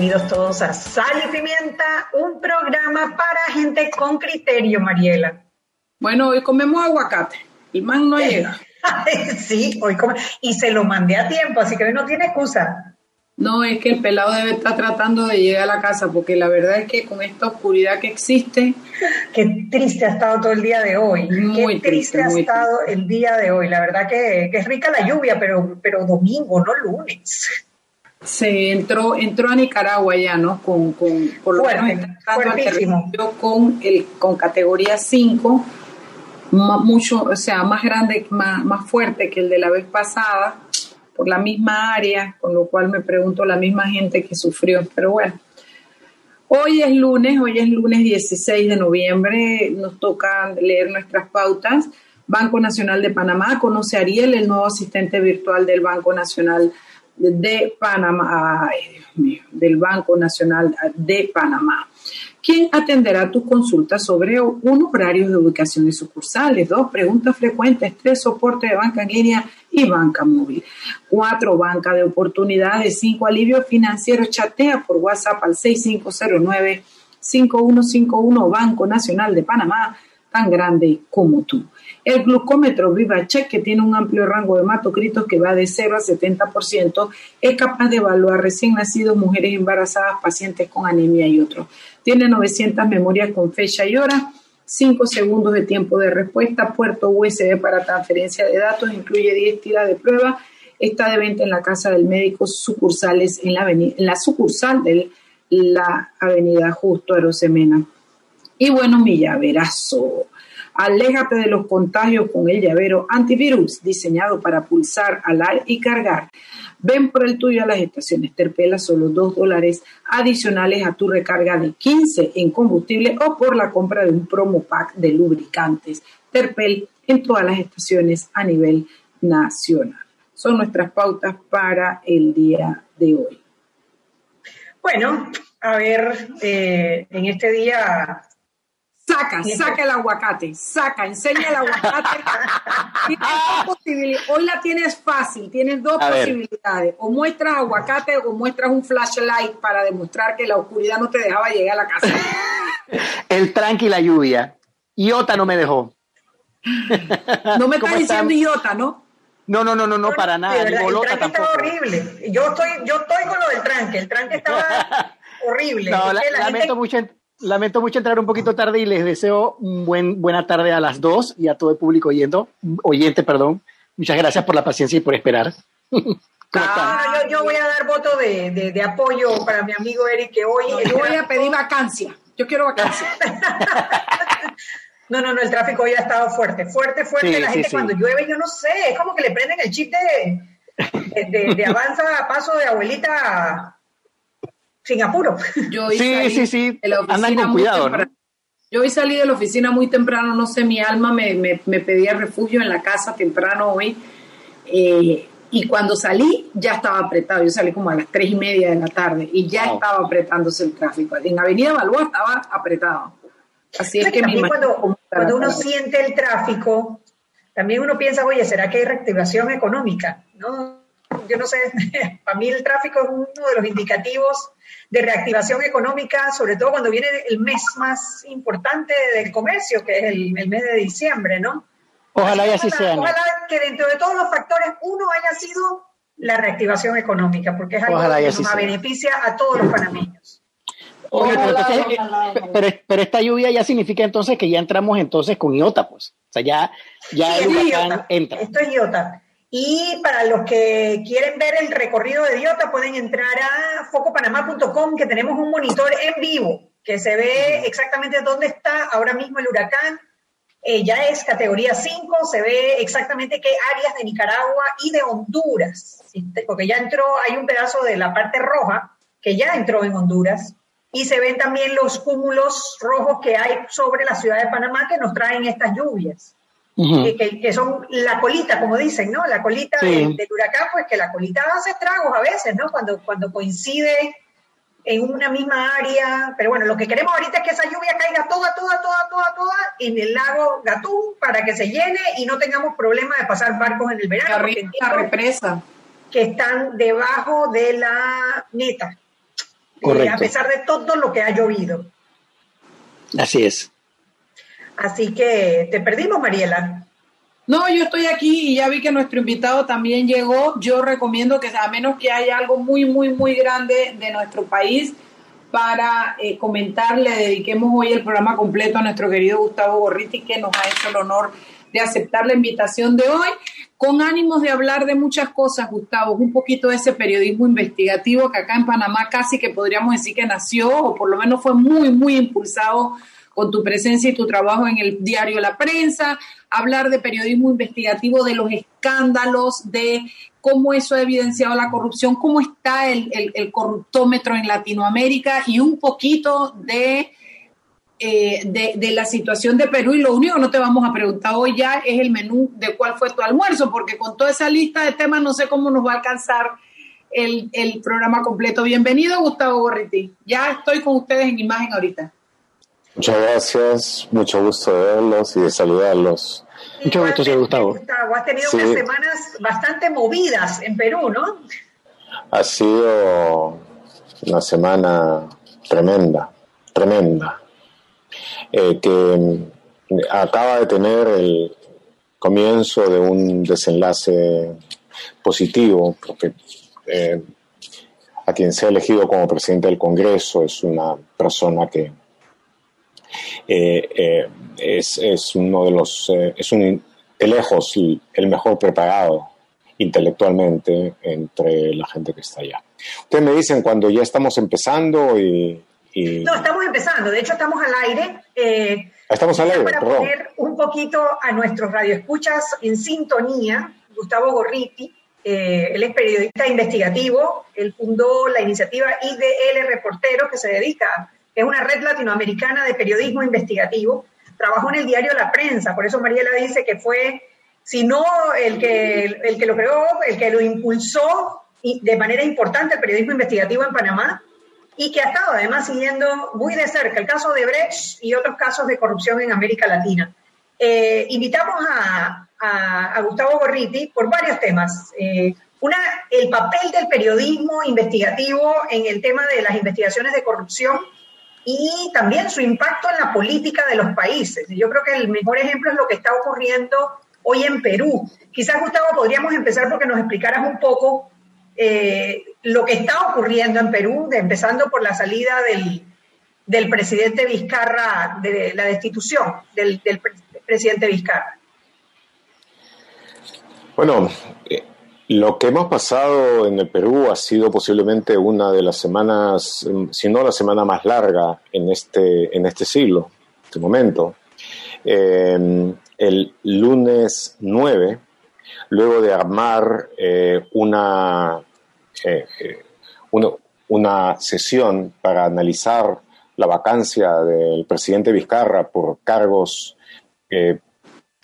Bienvenidos todos a Sal y Pimienta, un programa para gente con criterio, Mariela. Bueno, hoy comemos aguacate. El man no llega. sí, hoy come. Y se lo mandé a tiempo, así que hoy no tiene excusa. No, es que el pelado debe estar tratando de llegar a la casa, porque la verdad es que con esta oscuridad que existe. Qué triste ha estado todo el día de hoy. Muy Qué triste, ha estado el día de hoy. La verdad que, que, es rica la lluvia, pero, pero domingo, no lunes se entró entró a Nicaragua ya, ¿no? Con, con por lo menos con el con categoría 5 mucho, o sea, más grande, más, más fuerte que el de la vez pasada por la misma área, con lo cual me pregunto la misma gente que sufrió, pero bueno. Hoy es lunes, hoy es lunes 16 de noviembre, nos toca leer nuestras pautas. Banco Nacional de Panamá conoce a Ariel, el nuevo asistente virtual del Banco Nacional de Panamá, del Banco Nacional de Panamá. ¿Quién atenderá tus consultas sobre unos horarios de ubicación de sucursales? Dos, preguntas frecuentes. Tres, soporte de banca en línea y banca móvil. Cuatro, banca de oportunidades. Cinco, alivio financiero. Chatea por WhatsApp al 6509-5151 Banco Nacional de Panamá, tan grande como tú. El glucómetro VivaCheck, que tiene un amplio rango de hematocritos que va de 0 a 70%, es capaz de evaluar recién nacidos, mujeres embarazadas, pacientes con anemia y otros. Tiene 900 memorias con fecha y hora, 5 segundos de tiempo de respuesta, puerto USB para transferencia de datos, incluye 10 tiras de prueba. Está de venta en la Casa del Médico, sucursales en la, en la sucursal de la Avenida Justo Arosemena. Y bueno, mi llaverazo. Aléjate de los contagios con el llavero antivirus diseñado para pulsar, alar y cargar. Ven por el tuyo a las estaciones Terpela, solo 2 dólares adicionales a tu recarga de 15 en combustible o por la compra de un promo pack de lubricantes. Terpel en todas las estaciones a nivel nacional. Son nuestras pautas para el día de hoy. Bueno, a ver, eh, en este día Saca, saca el aguacate, saca, enseña el aguacate. Hoy la tienes fácil, tienes dos posibilidades. O muestras aguacate o muestras un flashlight para demostrar que la oscuridad no te dejaba llegar a la casa. el tranqui la lluvia. Iota no me dejó. No me estás diciendo Iota, ¿no? No, no, no, no, no, para nada. el tranque estaba horrible. Yo estoy, yo estoy con lo del tranque. El tranque estaba horrible. No, lamento mucho lamento mucho entrar un poquito tarde y les deseo un buen, buena tarde a las dos y a todo el público oyendo, oyente, perdón. Muchas gracias por la paciencia y por esperar. Ah, yo, voy a dar voto de, apoyo para mi amigo Eric que hoy... yo voy a pedir vacancia. Yo quiero vacancia. no, no, no, el tráfico hoy ha estado fuerte, fuerte, fuerte. la gente cuando llueve, yo no sé, es como que le prenden el chip de, de avanza a paso de abuelita sin apuro. Yo sí, sí, sí, andan con cuidado. Yo hoy salí de la oficina muy temprano, no sé, mi alma me, me, pedía refugio en la casa temprano hoy. Eh, y cuando salí ya estaba apretado, yo salí como a las tres y media de la tarde y ya estaba apretándose el tráfico. En Avenida Balboa estaba apretado. Así es que, cuando, cuando uno siente el tráfico, también uno piensa, oye, ¿será que hay reactivación económica? No, yo no sé, para mí el tráfico es uno de los indicativos de reactivación económica, sobre todo cuando viene el mes más importante del comercio, que es el, mes de diciembre, ¿no? Ojalá y así sea. Ojalá que dentro de todos los factores uno haya sido la reactivación económica, porque es algo que nos beneficia a todos los panameños. pero, esta lluvia ya significa entonces que ya entramos entonces con IOTA, pues. O sea, ya, ya el huracán entra. Esto es IOTA. Y para los que quieren ver el recorrido de Diota, pueden entrar a focopanamá.com, que tenemos un monitor en vivo, que se ve exactamente dónde está ahora mismo el huracán. Eh, ya es categoría 5, se ve exactamente qué áreas de Nicaragua y de Honduras, porque ya entró, hay un pedazo de la parte roja que ya entró en Honduras, y se ven también los cúmulos rojos que hay sobre la ciudad de Panamá que nos traen estas lluvias que, son la colita, como dicen, ¿no? La colita del, huracán, pues que la colita hace estragos a veces, ¿no? Cuando, cuando coincide en una misma área. Pero bueno, lo que queremos ahorita es que esa lluvia caiga toda, toda, toda, toda, toda en el lago Gatún para que se llene y no tengamos problema de pasar barcos en el verano. La, represa. Que están debajo de la neta. Eh, a pesar de todo lo que ha llovido. Así es. Así que te perdimos, Mariela. No, yo estoy aquí y ya vi que nuestro invitado también llegó. Yo recomiendo que a menos que haya algo muy, muy, muy grande de nuestro país para eh, comentar, le dediquemos hoy el programa completo a nuestro querido Gustavo Gorriti, que nos ha hecho el honor de aceptar la invitación de hoy, con ánimos de hablar de muchas cosas, Gustavo, un poquito de ese periodismo investigativo que acá en Panamá casi que podríamos decir que nació, o por lo menos fue muy, muy impulsado con tu presencia y tu trabajo en el diario La Prensa, hablar de periodismo investigativo, de los escándalos, de cómo eso ha evidenciado la corrupción, cómo está el, corruptómetro en Latinoamérica y un poquito de, eh, de, de, la situación de Perú. Y lo único que no te vamos a preguntar hoy ya es el menú de cuál fue tu almuerzo, porque con toda esa lista de temas no sé cómo nos va a alcanzar el, el programa completo. Bienvenido, Gustavo Gorriti. Ya estoy con ustedes en imagen ahorita. Muchas gracias, mucho gusto de verlos y de saludarlos. Mucho gusto, señor Gustavo. Gustavo. Has tenido unas semanas bastante movidas en Perú, ¿no? Ha sido una semana tremenda, tremenda, eh, que acaba de tener el comienzo de un desenlace positivo, porque eh, a quien se ha elegido como presidente del Congreso es una persona que eh, eh, es, es, uno de los, eh, es un, de lejos el mejor preparado intelectualmente entre la gente que está allá. Ustedes me dicen cuando ya estamos empezando y... No, estamos empezando, de hecho estamos al aire. estamos al aire, Para poner un poquito a nuestros radioescuchas en sintonía, Gustavo Gorriti, él es periodista investigativo, él fundó la iniciativa IDL Reportero que se dedica es una red latinoamericana de periodismo investigativo. Trabajó en el diario La Prensa, por eso Mariela dice que fue, si no el que, el que lo creó, el que lo impulsó de manera importante el periodismo investigativo en Panamá y que ha estado además siguiendo muy de cerca el caso de Brecht y otros casos de corrupción en América Latina. Eh, invitamos a, Gustavo Gorriti por varios temas. Eh, una, el papel del periodismo investigativo en el tema de las investigaciones de corrupción y también su impacto en la política de los países. Yo creo que el mejor ejemplo es lo que está ocurriendo hoy en Perú. Quizás, Gustavo, podríamos empezar porque nos explicaras un poco eh, lo que está ocurriendo en Perú, empezando por la salida del, presidente Vizcarra, de la destitución del, del presidente Vizcarra. Bueno, eh, lo que hemos pasado en el Perú ha sido posiblemente una de las semanas, si no la semana más larga en este, en este siglo, en este momento. Em, el lunes 9, luego de armar eh, una, eh, eh, una, sesión para analizar la vacancia del presidente Vizcarra por cargos de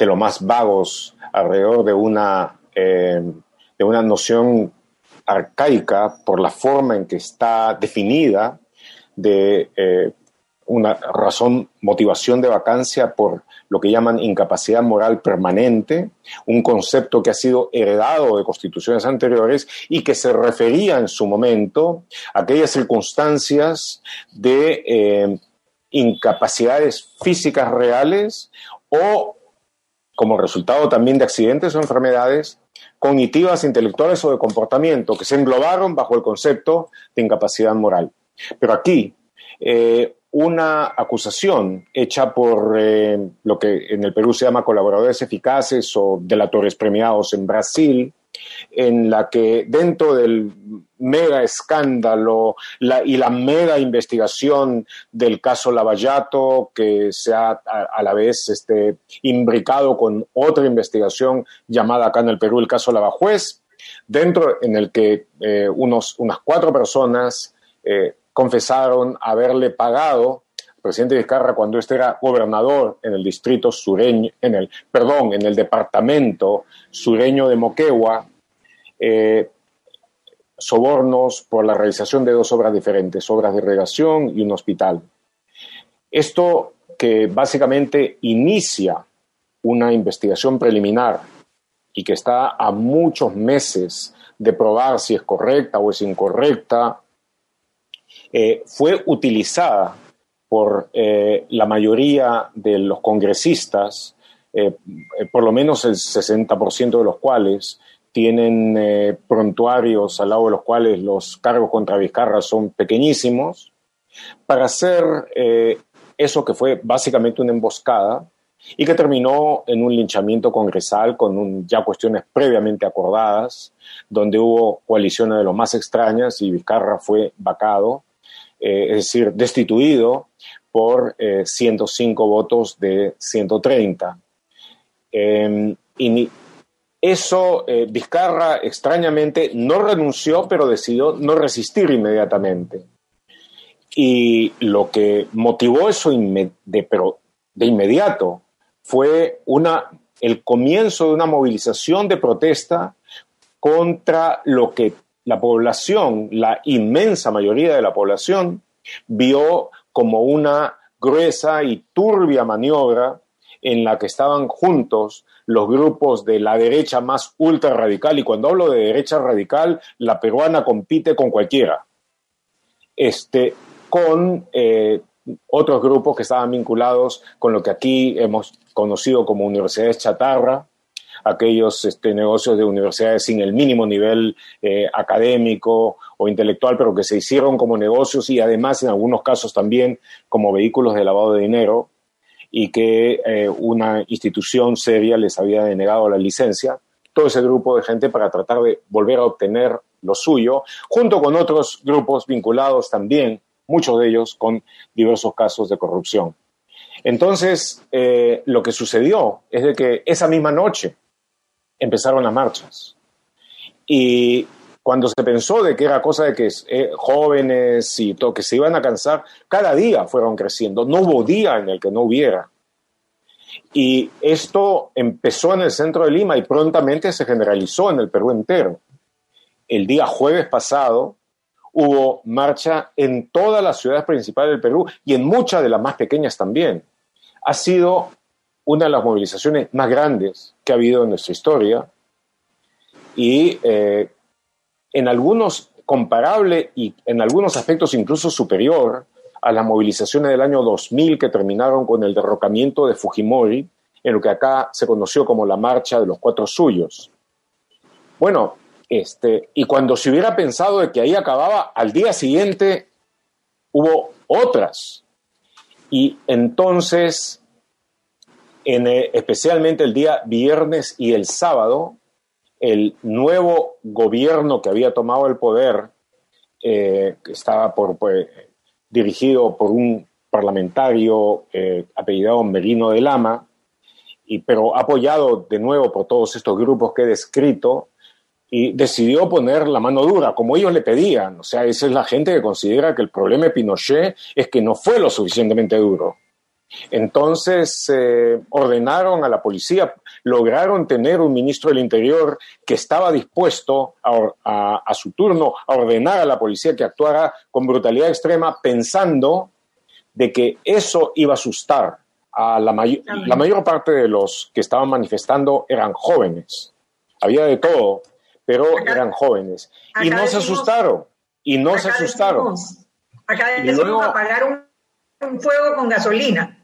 lo más vagos alrededor de una em, de una noción arcaica por la forma en que está definida de eh, una razón, motivación de vacancia por lo que llaman incapacidad moral permanente, un concepto que ha sido heredado de constituciones anteriores y que se refería en su momento a aquellas circunstancias de eh, incapacidades físicas reales o como resultado también de accidentes o enfermedades cognitivas, intelectuales o de comportamiento que se englobaron bajo el concepto de incapacidad moral. Pero aquí, eh, una acusación hecha por eh, lo que en el Perú se llama colaboradores eficaces o delatores premiados en Brasil, en la que dentro del mega escándalo y la mega investigación del caso Lavallato, que se ha a, la vez este, imbricado con otra investigación llamada acá en el Perú el caso Lavajuez, dentro en el que eh, unos, unas cuatro personas eh, confesaron haberle pagado presidente Vizcarra cuando este era gobernador en el distrito sureño, en el, perdón, en el departamento sureño de Moquegua, eh, sobornos por la realización de dos obras diferentes, obras de irrigación y un hospital. Esto que básicamente inicia una investigación preliminar y que está a muchos meses de probar si es correcta o es incorrecta, eh, fue utilizada por eh, la mayoría de los congresistas, por lo menos el 60% de los cuales tienen eh, prontuarios al lado de los cuales los cargos contra Vizcarra son pequeñísimos, para hacer eh, eso que fue básicamente una emboscada y que terminó en un linchamiento congresal con ya cuestiones previamente acordadas, donde hubo coaliciones de lo más extrañas y Vizcarra fue vacado, eh, es decir, destituido por 105 votos de 130. Em, y eso, eh, Vizcarra extrañamente no renunció, pero decidió no resistir inmediatamente. Y lo que motivó eso de, inmediato fue el comienzo de una movilización de protesta contra lo que la población, la inmensa mayoría de la población, vio como una gruesa y turbia maniobra en la que estaban juntos los grupos de la derecha más ultra radical, y cuando hablo de derecha radical, la peruana compite con cualquiera, este, con eh, otros grupos que estaban vinculados con lo que aquí hemos conocido como universidades chatarra, aquellos este, negocios de universidades sin el mínimo nivel eh, académico o intelectual, pero que se hicieron como negocios y además en algunos casos también como vehículos de lavado de dinero, y que eh, una institución seria les había denegado la licencia, todo ese grupo de gente para tratar de volver a obtener lo suyo, junto con otros grupos vinculados también, muchos de ellos con diversos casos de corrupción. Entonces, eh, lo que sucedió es de que esa misma noche empezaron las marchas. Y cuando se pensó de que era cosa de que eh, jóvenes y todo, que se iban a cansar, cada día fueron creciendo. No hubo día en el que no hubiera. Y esto empezó en el centro de Lima y prontamente se generalizó en el Perú entero. El día jueves pasado hubo marcha en todas las ciudades principales del Perú y en muchas de las más pequeñas también. Ha sido una de las movilizaciones más grandes que ha habido en nuestra historia y eh, en algunos comparable y en algunos aspectos incluso superior a las movilizaciones del año 2000 que terminaron con el derrocamiento de Fujimori, en lo que acá se conoció como la marcha de los cuatro suyos. Bueno, este, y cuando se hubiera pensado de que ahí acababa, al día siguiente hubo otras. Y entonces, en, eh, especialmente el día viernes y el sábado, el nuevo gobierno que había tomado el poder, eh, estaba por, pues, dirigido por un parlamentario eh, apellidado Merino de Lama, y, pero apoyado de nuevo por todos estos grupos que he descrito, y decidió poner la mano dura, como ellos le pedían. O sea, esa es la gente que considera que el problema de Pinochet es que no fue lo suficientemente duro. Entonces eh, ordenaron a la policía, lograron tener un ministro del Interior que estaba dispuesto a, su turno a ordenar a la policía que actuara con brutalidad extrema pensando de que eso iba a asustar a la, la mayor parte de los que estaban manifestando eran jóvenes. Había de todo, pero eran jóvenes. Y no se asustaron. Y no se asustaron. acá decimos apagar un fuego con gasolina.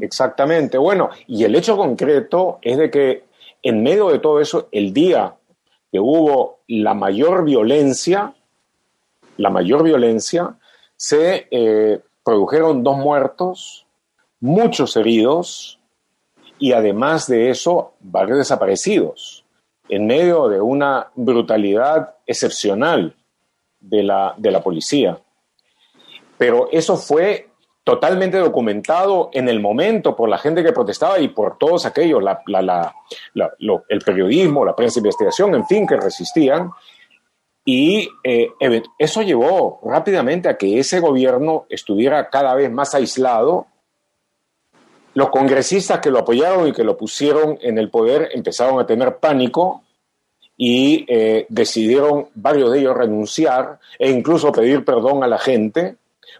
Exactamente. Bueno, y el hecho concreto es de que en medio de todo eso, el día que hubo la mayor violencia, la mayor violencia, se eh, produjeron dos muertos, muchos heridos y además de eso, varios desaparecidos, en medio de una brutalidad excepcional de la, de la policía. Pero eso fue totalmente documentado en el momento por la gente que protestaba y por todos aquellos, el periodismo, la prensa de investigación, en fin, que resistían. Y eh, eso llevó rápidamente a que ese gobierno estuviera cada vez más aislado. Los congresistas que lo apoyaron y que lo pusieron en el poder empezaron a tener pánico y eh, decidieron varios de ellos renunciar e incluso pedir perdón a la gente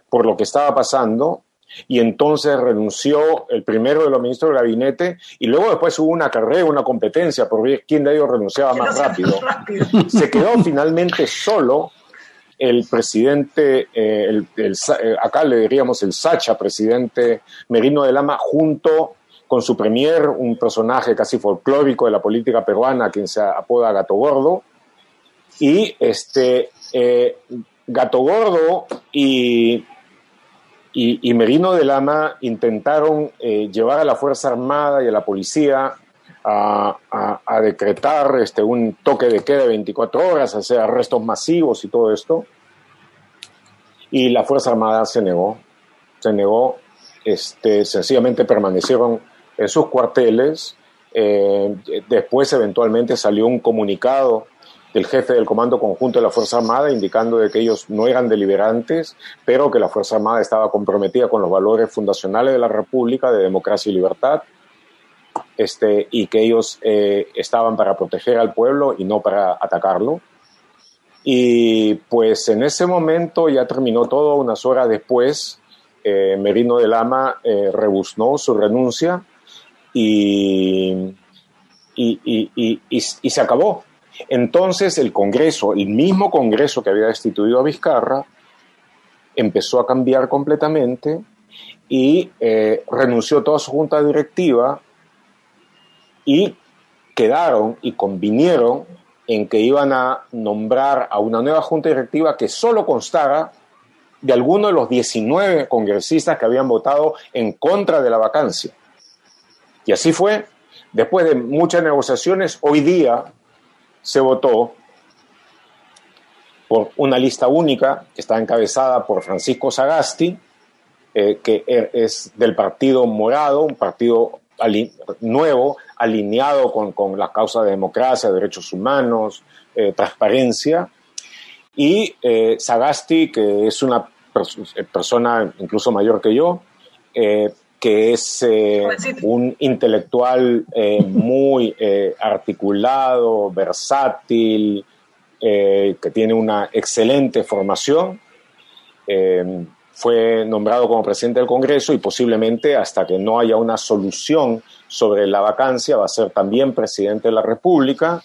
por lo que estaba pasando y entonces renunció el primero de los ministros del gabinete y luego después hubo una carrera, una competencia por ver quién de ellos renunciaba más rápido. Se quedó finalmente solo el presidente, eh, el, eh, acá le diríamos el Sacha, presidente Merino de Lama, junto con su premier, un personaje casi folclórico de la política peruana, quien se apoda Gato Gordo, y este eh, Gato Gordo y y, Merino de Lama intentaron eh, llevar a la Fuerza Armada y a la policía a, decretar este, un toque de queda de 24 horas, hacer arrestos masivos y todo esto. Y la Fuerza Armada se negó, se negó, este, sencillamente permanecieron en sus cuarteles. Eh, después eventualmente salió un comunicado del jefe del Comando Conjunto de la Fuerza Armada, indicando de que ellos no eran deliberantes, pero que la Fuerza Armada estaba comprometida con los valores fundacionales de la República, de democracia y libertad, este, y que ellos eh, estaban para proteger al pueblo y no para atacarlo. Y pues en ese momento ya terminó todo, unas horas después, eh, Merino de Lama eh, rebuznó su renuncia y, y, y, y se acabó entonces el Congreso, el mismo Congreso que había destituido a Vizcarra, empezó a cambiar completamente y eh, renunció toda su junta directiva y quedaron y convinieron en que iban a nombrar a una nueva junta directiva que solo constara de alguno de los 19 congresistas que habían votado en contra de la vacancia. Y así fue. Después de muchas negociaciones, hoy día se votó por una lista única que está encabezada por Francisco Sagasti, eh, que er, es del Partido Morado, un partido nuevo, alineado con, con la causa de democracia, derechos humanos, eh, transparencia. Y eh, Sagasti, que es una persona incluso mayor que yo, que es eh, un intelectual eh, muy eh, articulado, versátil, que tiene una excelente formación. fue nombrado como presidente del Congreso y posiblemente hasta que no haya una solución sobre la vacancia va a ser también presidente de la República.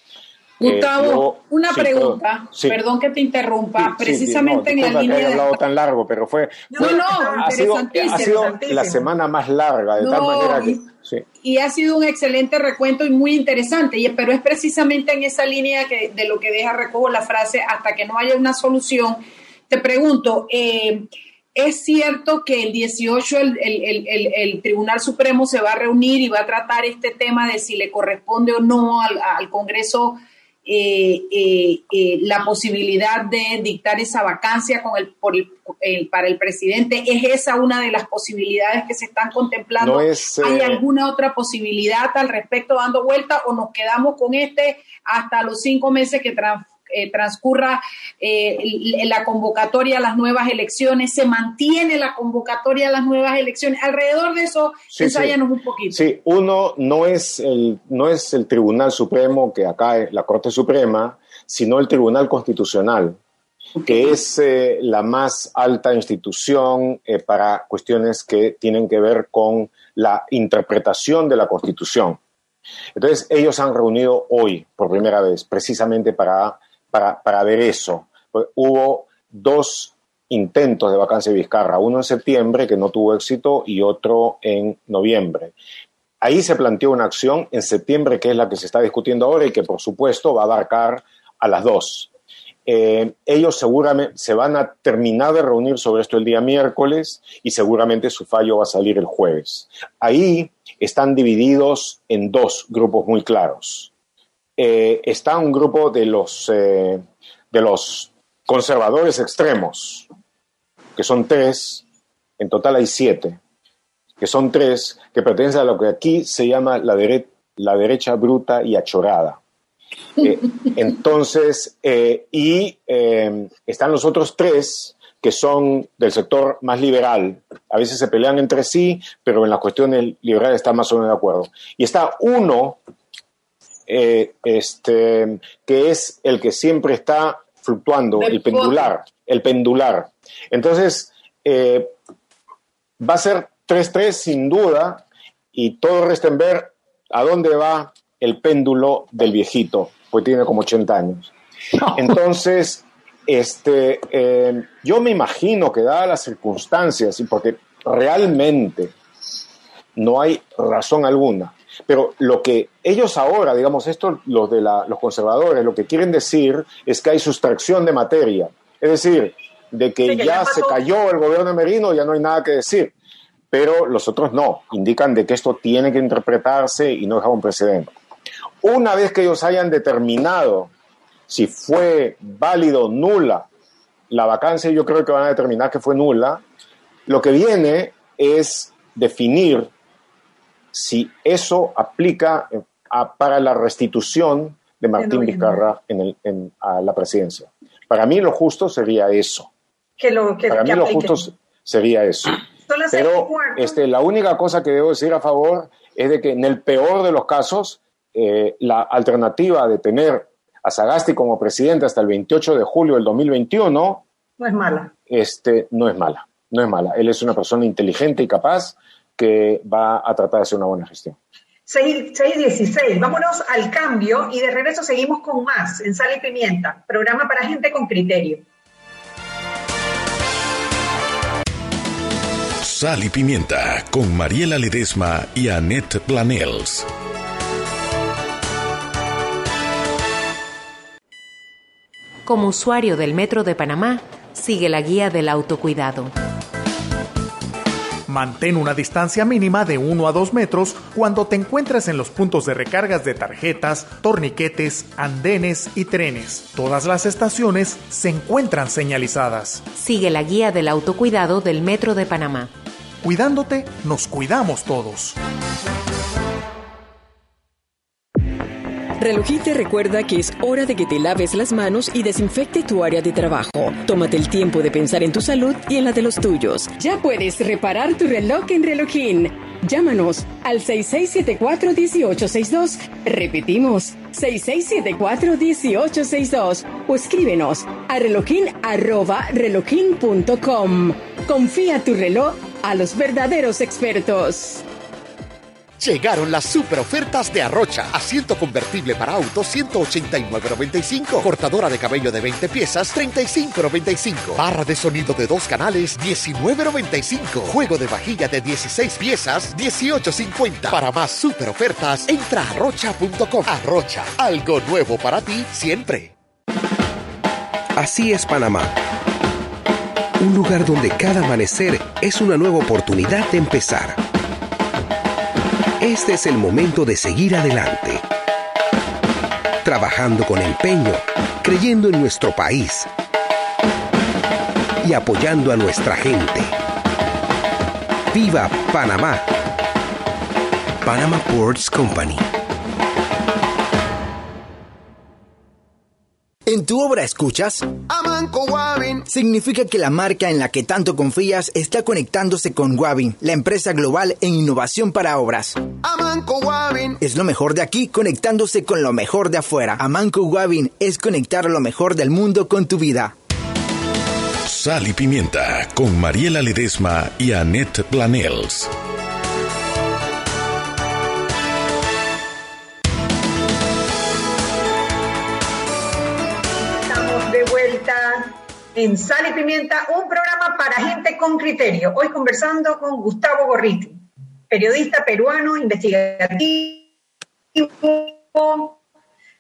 Gustavo, una pregunta, perdón, que te interrumpa, precisamente en la línea. Que hablado tan largo, pero fue. No, no, ha sido, ha sido la semana más larga, de tal manera que. Y ha sido un excelente recuento y muy interesante, y, pero es precisamente en esa línea que, de lo que deja recojo la frase, hasta que no haya una solución. Te pregunto, eh, ¿Es cierto que el 18 el, el, el, el, Tribunal Supremo se va a reunir y va a tratar este tema de si le corresponde o no al, al Congreso eh, eh, eh, la posibilidad de dictar esa vacancia con el, por para el presidente. ¿Es esa una de las posibilidades que se están contemplando? ¿Hay alguna otra posibilidad al respecto dando vuelta o nos quedamos con este hasta los cinco meses que eh, transcurra eh, la convocatoria a las nuevas elecciones, se mantiene la convocatoria a las nuevas elecciones. Alrededor de eso, sí, un poquito. Sí, uno no es, el, no es el Tribunal Supremo, que acá es la Corte Suprema, sino el Tribunal Constitucional, que es eh, la más alta institución para cuestiones que tienen que ver con la interpretación de la Constitución. Entonces, ellos han reunido hoy por primera vez, precisamente para para, ver eso. Pues, hubo dos intentos de vacancia de Vizcarra, uno en septiembre que no tuvo éxito y otro en noviembre. Ahí se planteó una acción en septiembre que es la que se está discutiendo ahora y que por supuesto va a abarcar a las dos. Eh, ellos seguramente se van a terminar de reunir sobre esto el día miércoles y seguramente su fallo va a salir el jueves. Ahí están divididos en dos grupos muy claros. Eh, está un grupo de los, eh, de los conservadores extremos, que son tres, en total hay siete, que son tres, que pertenecen a lo que aquí se llama la, la derecha bruta y achorada. Eh, entonces, y están los otros tres que son del sector más liberal. A veces se pelean entre sí, pero en las cuestiones liberales están más o menos de acuerdo. Y está uno eh, este, que es el que siempre está fluctuando, el pendular, el pendular. Entonces, eh, va a ser 3-3 sin duda y todo resta en ver a dónde va el péndulo del viejito, pues tiene como 80 años. Entonces, este, eh, yo me imagino que dadas las circunstancias, y porque realmente no hay razón alguna pero lo que ellos ahora, digamos, esto, los de los conservadores, lo que quieren decir es que hay sustracción de materia. Es decir, de que, ya, se cayó el gobierno de Merino, ya no hay nada que decir. Pero los otros no, indican de que esto tiene que interpretarse y no dejar un precedente. Una vez que ellos hayan determinado si fue válido o nula la vacancia, yo creo que van a determinar que fue nula, lo que viene es definir si eso aplica eh, para la restitución de Martín Vizcarra en a la presidencia. Para mí lo justo sería eso. para mí lo justo sería eso. Pero este, la única cosa que debo decir a favor es de que en el peor de los casos, eh, la alternativa de tener a Sagasti como presidente hasta el 28 de julio del 2021 no es mala. Este, no es mala, no es mala. Él es una persona inteligente y capaz que va a tratar de hacer una buena gestión. 6.16, vámonos al cambio y de regreso seguimos con más en Sal y Pimienta, programa para gente con criterio. Sal y Pimienta con Mariela Ledesma y Annette Planels. Como usuario del Metro de Panamá, sigue la guía del autocuidado. Mantén una distancia mínima de 1 a 2 metros cuando te encuentres en los puntos de recargas de tarjetas, torniquetes, andenes y trenes. Todas las estaciones se encuentran señalizadas. Sigue la guía del autocuidado del Metro de Panamá. Cuidándote, nos cuidamos todos. Relojit te recuerda que es hora de que te laves las manos y desinfecte tu área de trabajo. Tómate el tiempo de pensar en tu salud y en la de los tuyos. Ya puedes reparar tu reloj en Relojín. Llámanos al 6674-1862. Repetimos, 6674-1862. O escríbenos a relojin.com. Confía tu reloj a los verdaderos expertos. Llegaron las super ofertas de Arrocha. Asiento convertible para auto 189.95. Cortadora de cabello de 20 piezas 35.95. Barra de sonido de dos canales 19.95. Juego de vajilla de 16 piezas 18.50. Para más super ofertas, entra a arrocha.com. Arrocha, algo nuevo para ti siempre. Así es Panamá. Un lugar donde cada amanecer es una nueva oportunidad de empezar este es el momento de seguir adelante. Trabajando con empeño, creyendo en nuestro país y apoyando a nuestra gente. ¡Viva Panamá! Panama Ports Company. En tu obra escuchas Amanco Wabin. Significa que la marca en la que tanto confías está conectándose con Wabin, la empresa global en innovación para obras. Amanco Wabin. Es lo mejor de aquí conectándose con lo mejor de afuera. Amanco Wabin es conectar lo mejor del mundo con tu vida. Sal y pimienta con Mariela Ledesma y Annette Planels. En Sal y Pimienta, un programa para gente con criterio. Hoy conversando con Gustavo Gorriti, periodista peruano, investigativo,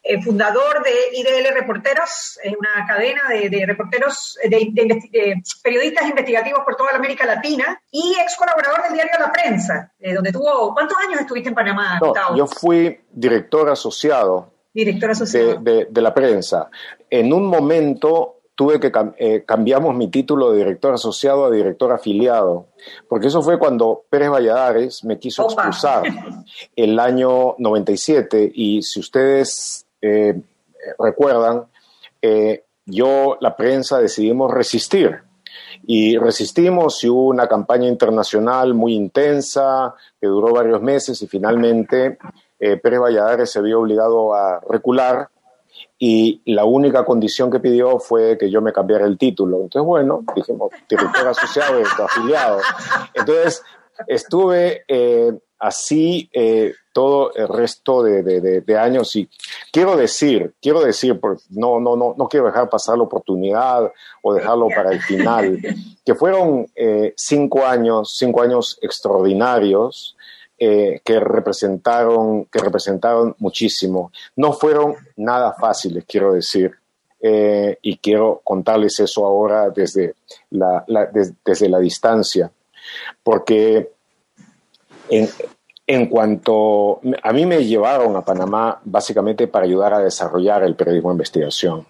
eh, fundador de IDL Reporteros, es una cadena de, reporteros, de, periodistas investigativos por toda la América Latina y ex colaborador del diario La Prensa, donde tuvo, ¿cuántos años estuviste en Panamá, no, Yo fui director asociado. Director asociado. De, de la prensa. En un momento tuve que eh, cambiamos mi título de director asociado a director afiliado, porque eso fue cuando Pérez Valladares me quiso expulsar el año 97 y si ustedes eh, recuerdan, eh, yo, la prensa, decidimos resistir. Y resistimos y hubo una campaña internacional muy intensa que duró varios meses y finalmente Pérez Valladares se vio obligado a recular y la única condición que pidió fue que yo me cambiara el título. Entonces, bueno, dijimos, director asociado, afiliado. Entonces, estuve eh, así eh, todo el resto de, años y quiero decir, quiero decir, no, no, no, no quiero dejar pasar la oportunidad o dejarlo para el final, que fueron eh, cinco años, cinco años extraordinarios eh, que, representaron, que representaron muchísimo. No fueron nada fáciles, quiero decir. Eh, y quiero contarles eso ahora desde la, desde la distancia, porque en, en cuanto a mí me llevaron a Panamá básicamente para ayudar a desarrollar el periodismo de investigación.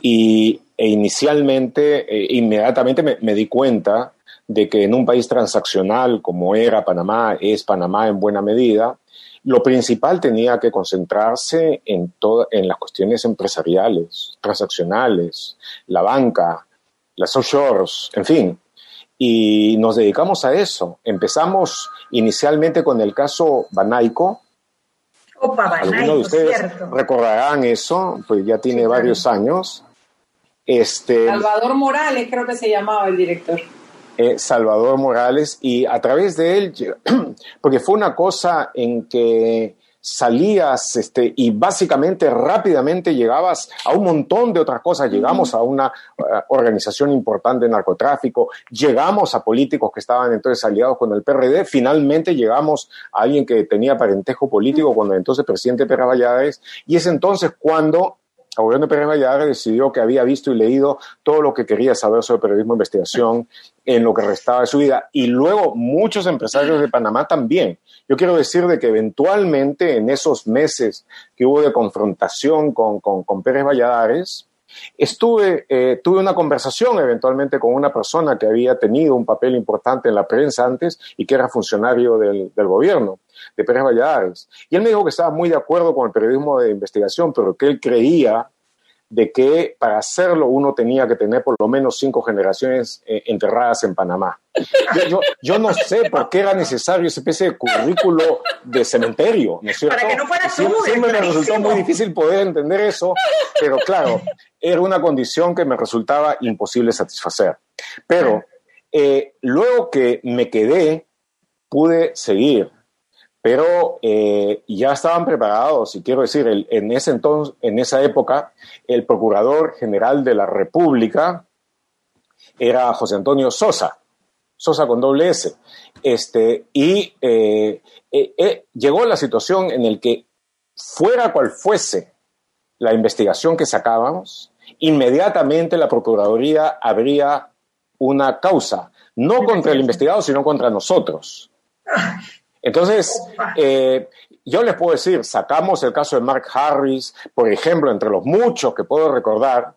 Y e inicialmente, eh, inmediatamente me, di cuenta de que en un país transaccional como era Panamá, es Panamá en buena medida, lo principal tenía que concentrarse en, en las cuestiones empresariales, transaccionales, la banca, las offshores, en fin. Y nos dedicamos a eso. Empezamos inicialmente con el caso Banaico. Opa, Banaico, Algunos de ustedes recordarán eso, pues ya tiene varios años. Este, Salvador Morales creo que se llamaba el director. Eh, Salvador Morales, y a través de él, porque fue una cosa en que salías este, y básicamente rápidamente llegabas a un montón de otras cosas. Llegamos a una eh, organización importante de narcotráfico, llegamos a políticos que estaban entonces aliados con el PRD, finalmente llegamos a alguien que tenía parentejo político cuando entonces presidente Pérez Valladares, y es entonces cuando de Pérez Valladares decidió que había visto y leído todo lo que quería saber sobre periodismo de investigación en lo que restaba de su vida. Y luego muchos empresarios de Panamá también. Yo quiero decir de que eventualmente en esos meses que hubo de confrontación con, con, Pérez Valladares, Estuve, eh, tuve una conversación eventualmente con una persona que había tenido un papel importante en la prensa antes y que era funcionario del, del gobierno de Pérez Valladares. Y él me dijo que estaba muy de acuerdo con el periodismo de investigación, pero que él creía de que para hacerlo uno tenía que tener por lo menos cinco generaciones eh, enterradas en Panamá. Yo, no sé por qué era necesario esa especie de currículo de cementerio, ¿no es cierto? Para que no fuera Siempre me resultó muy difícil poder entender eso, pero claro, era una condición que me resultaba imposible satisfacer. Pero eh, luego que me quedé, pude seguir pero eh, ya estaban preparados, y quiero decir, en ese entonces, en esa época, el procurador general de la República era José Antonio Sosa, Sosa con doble S, este, y eh, eh, llegó la situación en el que fuera cual fuese la investigación que sacábamos, inmediatamente la Procuraduría habría una causa, no contra el investigado, sino contra nosotros. Entonces, eh, yo les puedo decir, sacamos el caso de Mark Harris, por ejemplo, entre los muchos que puedo recordar,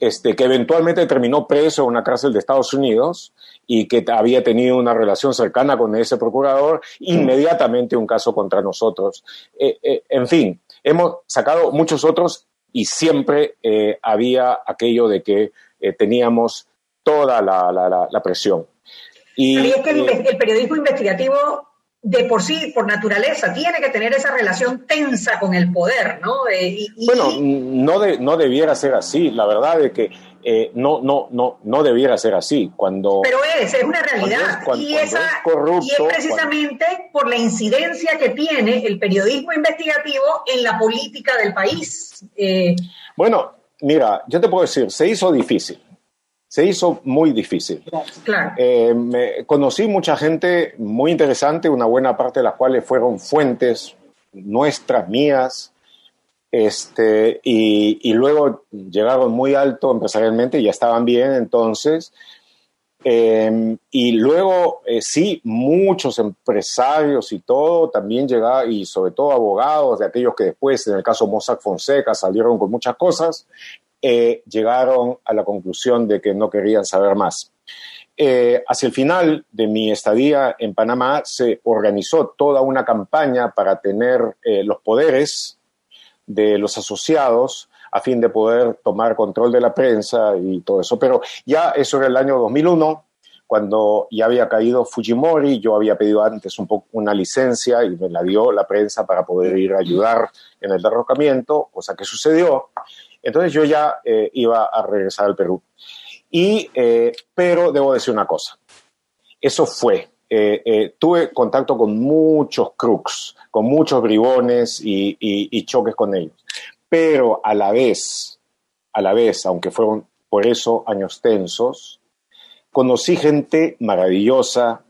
este, que eventualmente terminó preso en una cárcel de Estados Unidos y que había tenido una relación cercana con ese procurador, inmediatamente un caso contra nosotros. Eh, eh, en fin, hemos sacado muchos otros y siempre había aquello de que teníamos toda la, presión. Y, es que el periodismo investigativo de por sí, por naturaleza, tiene que tener esa relación tensa con el poder, ¿no? Eh, bueno, no, no debiera ser así. La verdad es que eh, no, no, no, no debiera ser así. Cuando, Pero es, es una realidad. y, esa, y es precisamente por la incidencia que tiene el periodismo investigativo en la política del país. Eh, bueno, mira, yo te puedo decir, se hizo difícil se hizo muy difícil. Eh, me, conocí mucha gente muy interesante, una buena parte de las cuales fueron fuentes nuestras, mías, Este, y, luego llegaron muy alto empresarialmente, ya estaban bien entonces. Em, y luego, eh, sí, muchos empresarios y todo también llegaron, y sobre todo abogados de aquellos que después, en el caso Mossack Fonseca, salieron con muchas cosas, eh, llegaron a la conclusión de que no querían saber más. Eh, hacia el final de mi estadía en Panamá se organizó toda una campaña para tener eh, los poderes de los asociados a fin de poder tomar control de la prensa y todo eso. Pero ya eso era el año 2001, cuando ya había caído Fujimori, yo había pedido antes un una licencia y me la dio la prensa para poder ir a ayudar en el derrocamiento, cosa que sucedió. Entonces yo ya eh, iba a regresar al Perú. Y, eh, pero debo decir una cosa, eso fue. Eh, eh, tuve contacto con muchos crooks, con muchos bribones y, y, choques con ellos. Pero a la vez, a la vez, aunque fueron por eso años tensos, conocí gente maravillosa,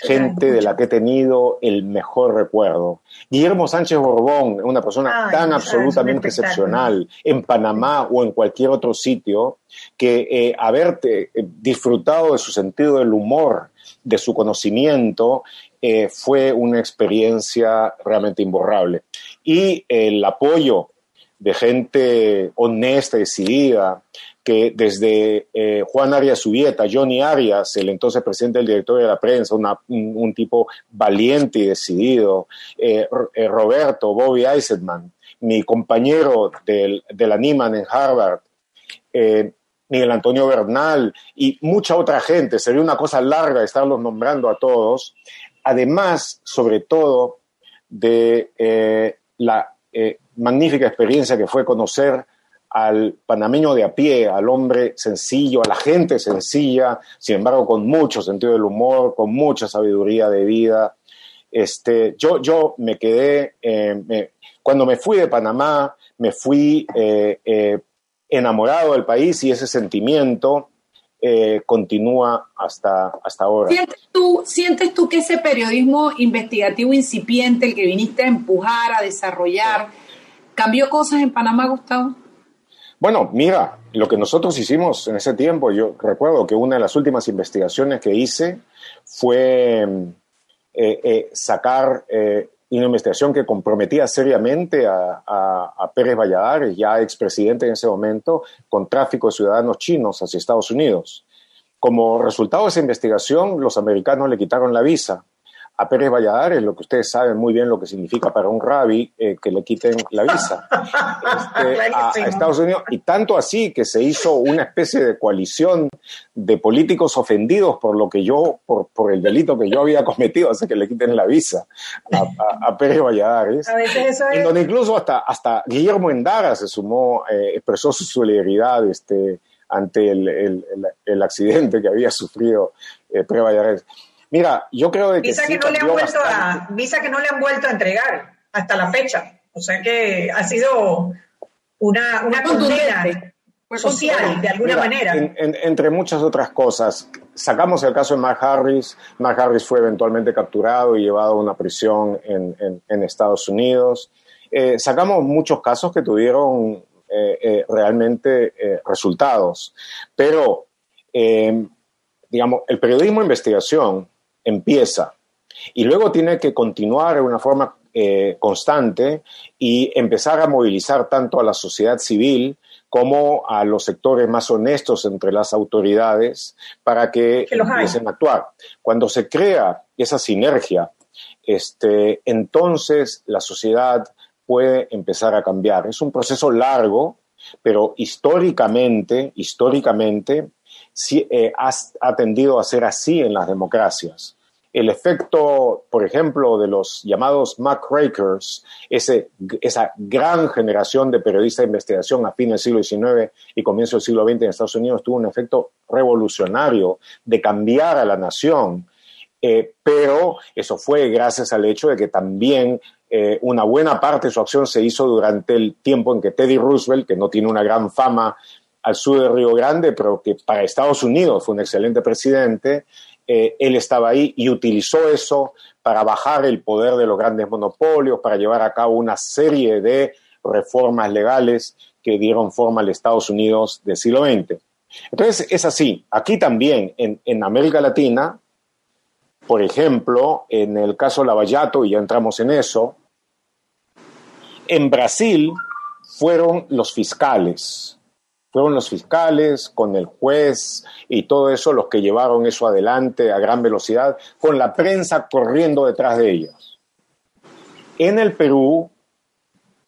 gente de la que he tenido el mejor recuerdo. Guillermo Sánchez Borbón, una persona tan absolutamente excepcional en Panamá o en cualquier otro sitio, que eh, haberte eh, disfrutado de su sentido del humor, de su conocimiento, eh, fue una experiencia realmente imborrable. Y el apoyo de gente honesta, decidida, que desde eh, Juan Arias Subieta, Johnny Arias, el entonces presidente del directorio de la prensa, un, tipo valiente y decidido, eh, eh, Roberto, Bobby Eisenman, mi compañero del, la Niman en Harvard, Miguel Antonio Bernal y mucha otra gente, sería una cosa larga estarlos nombrando a todos, además, sobre todo, de la magnífica experiencia que fue conocer al panameño de a pie, al hombre sencillo, a la gente sencilla, sin embargo con mucho sentido del humor, con mucha sabiduría de vida. Este, yo, yo me quedé, eh, cuando me fui de Panamá, me fui eh, eh, enamorado del país y ese sentimiento continúa hasta, hasta ahora. ¿Sientes tú, ¿Sientes tú que ese periodismo investigativo incipiente, el que viniste a empujar, a desarrollar, cambió cosas en Panamá, Gustavo? Bueno, mira, lo que nosotros hicimos en ese tiempo, yo recuerdo que una de las últimas investigaciones que hice fue eh, eh, sacar eh, una investigación que comprometía seriamente a, a, Pérez Valladares, ya expresidente en ese momento, con tráfico de ciudadanos chinos hacia Estados Unidos. Como resultado de esa investigación, los americanos le quitaron la visa a Pérez Valladares, lo que ustedes saben muy bien lo que significa para un rabbi eh, que le quiten la visa este, a, Estados Unidos. Y tanto así que se hizo una especie de coalición de políticos ofendidos por lo que yo, por, por el delito que yo había cometido, hace que le quiten la visa a, Pérez Valladares. En donde incluso hasta, hasta Guillermo Endara se sumó, eh, expresó su solidaridad este, ante el, el, el, accidente que había sufrido eh, Pérez Valladares. Mira, yo creo que visa que no le han vuelto a visa que no le han vuelto a entregar hasta la fecha. O sea que ha sido una, una condena social de alguna manera. entre muchas otras cosas, sacamos el caso de Mark Harris. Mark Harris fue eventualmente capturado y llevado a una prisión en, en, Estados Unidos. Eh, sacamos muchos casos que tuvieron eh, eh, realmente resultados, pero digamos, el periodismo de investigación empieza y luego tiene que continuar de una forma eh, constante y empezar a movilizar tanto a la sociedad civil como a los sectores más honestos entre las autoridades para que, empiecen a actuar. Cuando se crea esa sinergia, este, entonces la sociedad puede empezar a cambiar. Es un proceso largo, pero históricamente, históricamente, eh, ha tendido a ser así en las democracias el efecto, por ejemplo, de los llamados muckrakers, ese, esa gran generación de periodistas de investigación a fines del siglo XIX y comienzo del siglo XX en Estados Unidos, tuvo un efecto revolucionario de cambiar a la nación. Eh, pero eso fue gracias al hecho de que también eh, una buena parte de su acción se hizo durante el tiempo en que Teddy Roosevelt, que no tiene una gran fama al sur de Río Grande, pero que para Estados Unidos fue un excelente presidente, eh, él estaba ahí y utilizó eso para bajar el poder de los grandes monopolios, para llevar a cabo una serie de reformas legales que dieron forma al Estados Unidos del siglo XX. Entonces, es así. Aquí también, en, en América Latina, por ejemplo, en el caso Lavallato, y ya entramos en eso, en Brasil fueron los fiscales, fueron los fiscales con el juez y todo eso los que llevaron eso adelante a gran velocidad, con la prensa corriendo detrás de ellos. En el Perú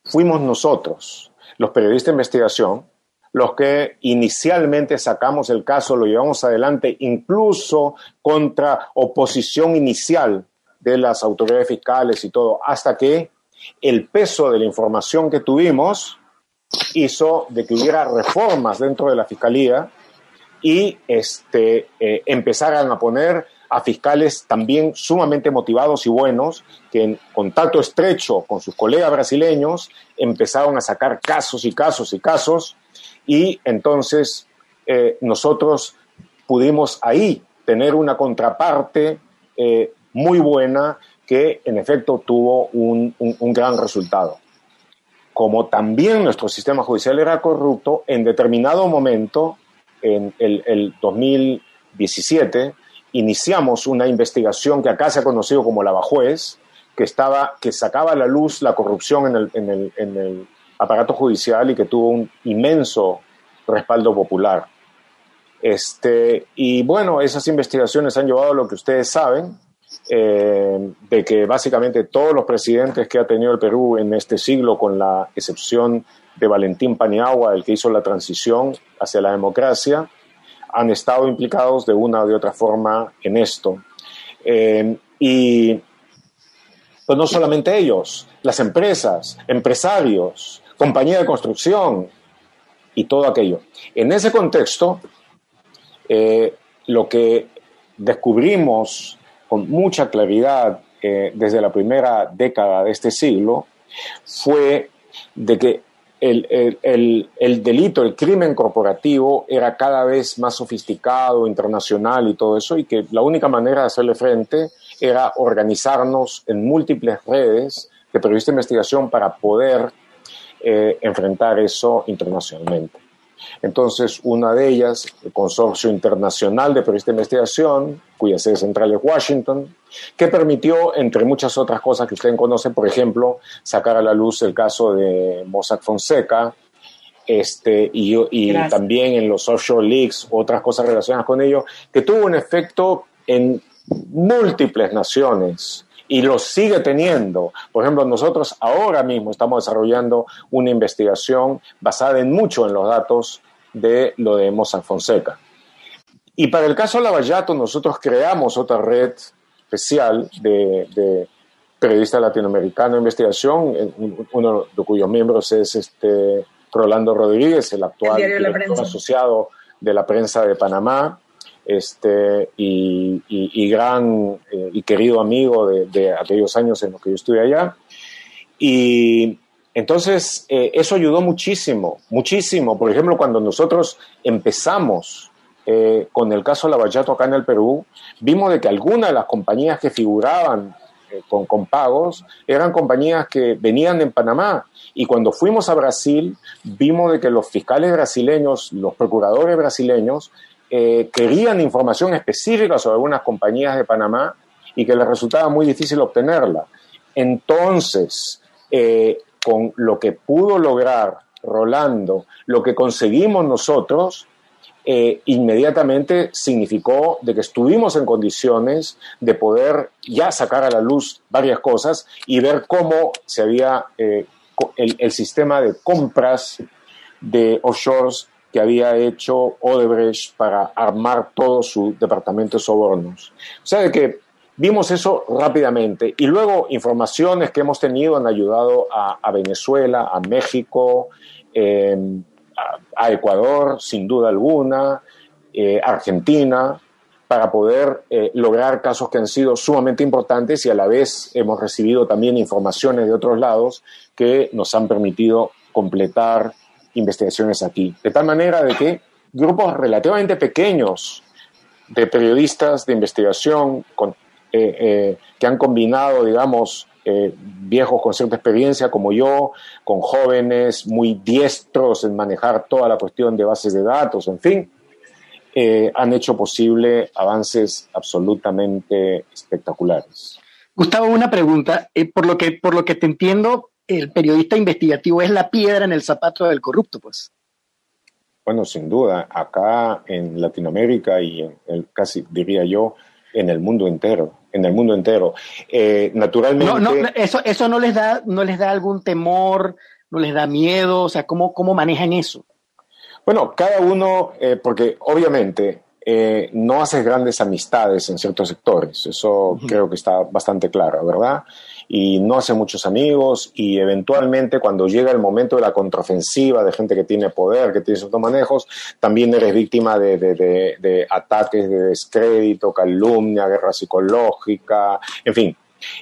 fuimos nosotros, los periodistas de investigación, los que inicialmente sacamos el caso, lo llevamos adelante incluso contra oposición inicial de las autoridades fiscales y todo, hasta que el peso de la información que tuvimos hizo de que hubiera reformas dentro de la fiscalía y este, eh, empezaran a poner a fiscales también sumamente motivados y buenos, que en contacto estrecho con sus colegas brasileños empezaron a sacar casos y casos y casos, y entonces eh, nosotros pudimos ahí tener una contraparte eh, muy buena que en efecto tuvo un, gran resultado. Como también nuestro sistema judicial era corrupto, en determinado momento, en el, el 2017, iniciamos una investigación que acá se ha conocido como la Bajuez, que, estaba, que sacaba a la luz la corrupción en el, en, el, en el aparato judicial y que tuvo un inmenso respaldo popular. Este, y bueno, esas investigaciones han llevado a lo que ustedes saben, eh, de que básicamente todos los presidentes que ha tenido el Perú en este siglo, con la excepción de Valentín Paniagua, el que hizo la transición hacia la democracia, han estado implicados de una o de otra forma en esto. Eh, y pues no solamente ellos, las empresas, empresarios, compañía de construcción y todo aquello. En ese contexto, eh, lo que descubrimos con mucha claridad eh, desde la primera década de este siglo fue de que el, el, delito, el crimen corporativo era cada vez más sofisticado, internacional y todo eso, y que la única manera de hacerle frente era organizarnos en múltiples redes de periodistas de investigación para poder eh, enfrentar eso internacionalmente. Entonces, una de ellas, el Consorcio Internacional de Periodistas de Investigación, cuya sede central es Washington, que permitió, entre muchas otras cosas que ustedes conocen, por ejemplo, sacar a la luz el caso de Mossack Fonseca, este, y, y también en los offshore leaks, otras cosas relacionadas con ello, que tuvo un efecto en múltiples naciones y lo sigue teniendo. Por ejemplo, nosotros ahora mismo estamos desarrollando una investigación basada en mucho en los datos de lo de Mossack Fonseca. Y para el caso Lavallato, nosotros creamos otra red especial de, periodistas latinoamericanos de investigación, uno de cuyos miembros es este Rolando Rodríguez, el actual director asociado de la prensa de Panamá, este, y, gran eh, y querido amigo de, aquellos años en los que yo estuve allá. Y entonces eh, eso ayudó muchísimo, muchísimo. Por ejemplo, cuando nosotros empezamos eh, con el caso Lavallato acá en el Perú, vimos de que algunas de las compañías que figuraban con, con, pagos eran compañías que venían en Panamá. Y cuando fuimos a Brasil, vimos de que los fiscales brasileños, los procuradores brasileños, eh, querían información específica sobre algunas compañías de Panamá y que les resultaba muy difícil obtenerla. Entonces, eh, con lo que pudo lograr Rolando, lo que conseguimos nosotros, eh, inmediatamente significó de que estuvimos en condiciones de poder ya sacar a la luz varias cosas y ver cómo se había el, el, sistema de compras de offshores que había hecho Odebrecht para armar todo su departamento de sobornos. O sea, de que vimos eso rápidamente. Y luego informaciones que hemos tenido han ayudado a, Venezuela, a México, em, a, Ecuador, sin duda alguna, eh, Argentina, para poder eh, lograr casos que han sido sumamente importantes y a la vez hemos recibido también informaciones de otros lados que nos han permitido completar investigaciones aquí. De tal manera de que grupos relativamente pequeños de periodistas de investigación con que han combinado, digamos, viejos con cierta experiencia como yo, con jóvenes muy diestros en manejar toda la cuestión de bases de datos, en fin, han hecho posible avances absolutamente espectaculares. Gustavo, una pregunta. por, lo que, por lo que te entiendo, el periodista investigativo es la piedra en el zapato del corrupto, pues. Bueno, sin duda, acá en Latinoamérica y en casi diría yo, en el mundo entero, en el mundo entero. Eh, naturalmente. No, no, eso, eso no les da, no les da algún temor, no les da miedo, o sea, ¿cómo, cómo manejan eso? Bueno, cada uno, eh, porque obviamente eh, no haces grandes amistades en ciertos sectores, eso creo que está bastante claro, ¿verdad? Y no hace muchos amigos y eventualmente cuando llega el momento de la contraofensiva de gente que tiene poder, que tiene ciertos manejos, también eres víctima de, de ataques de descrédito, calumnia, guerra psicológica, en fin,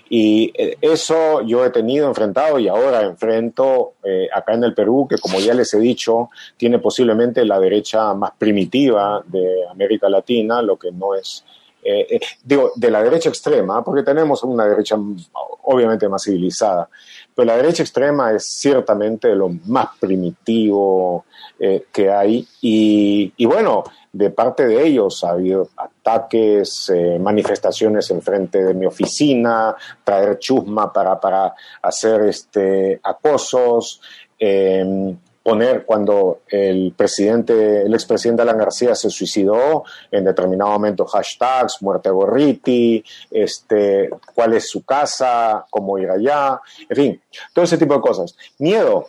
y eh, eso yo he tenido enfrentado y ahora enfrento eh, acá en el Perú, que como ya les he dicho, tiene posiblemente la derecha más primitiva de América Latina, lo que no es, eh, digo, de la derecha extrema, porque tenemos una derecha obviamente más civilizada, pero la derecha extrema es ciertamente lo más primitivo que hay. Y, bueno, de parte de ellos ha habido ataques, eh, manifestaciones en frente de mi oficina, traer chusma para, para hacer este, acosos, em, poner cuando el presidente, el expresidente Alan García se suicidó, en determinado momento hashtags, muerte Gorriti, este, cuál es su casa, cómo ir allá, en fin, todo ese tipo de cosas. Miedo.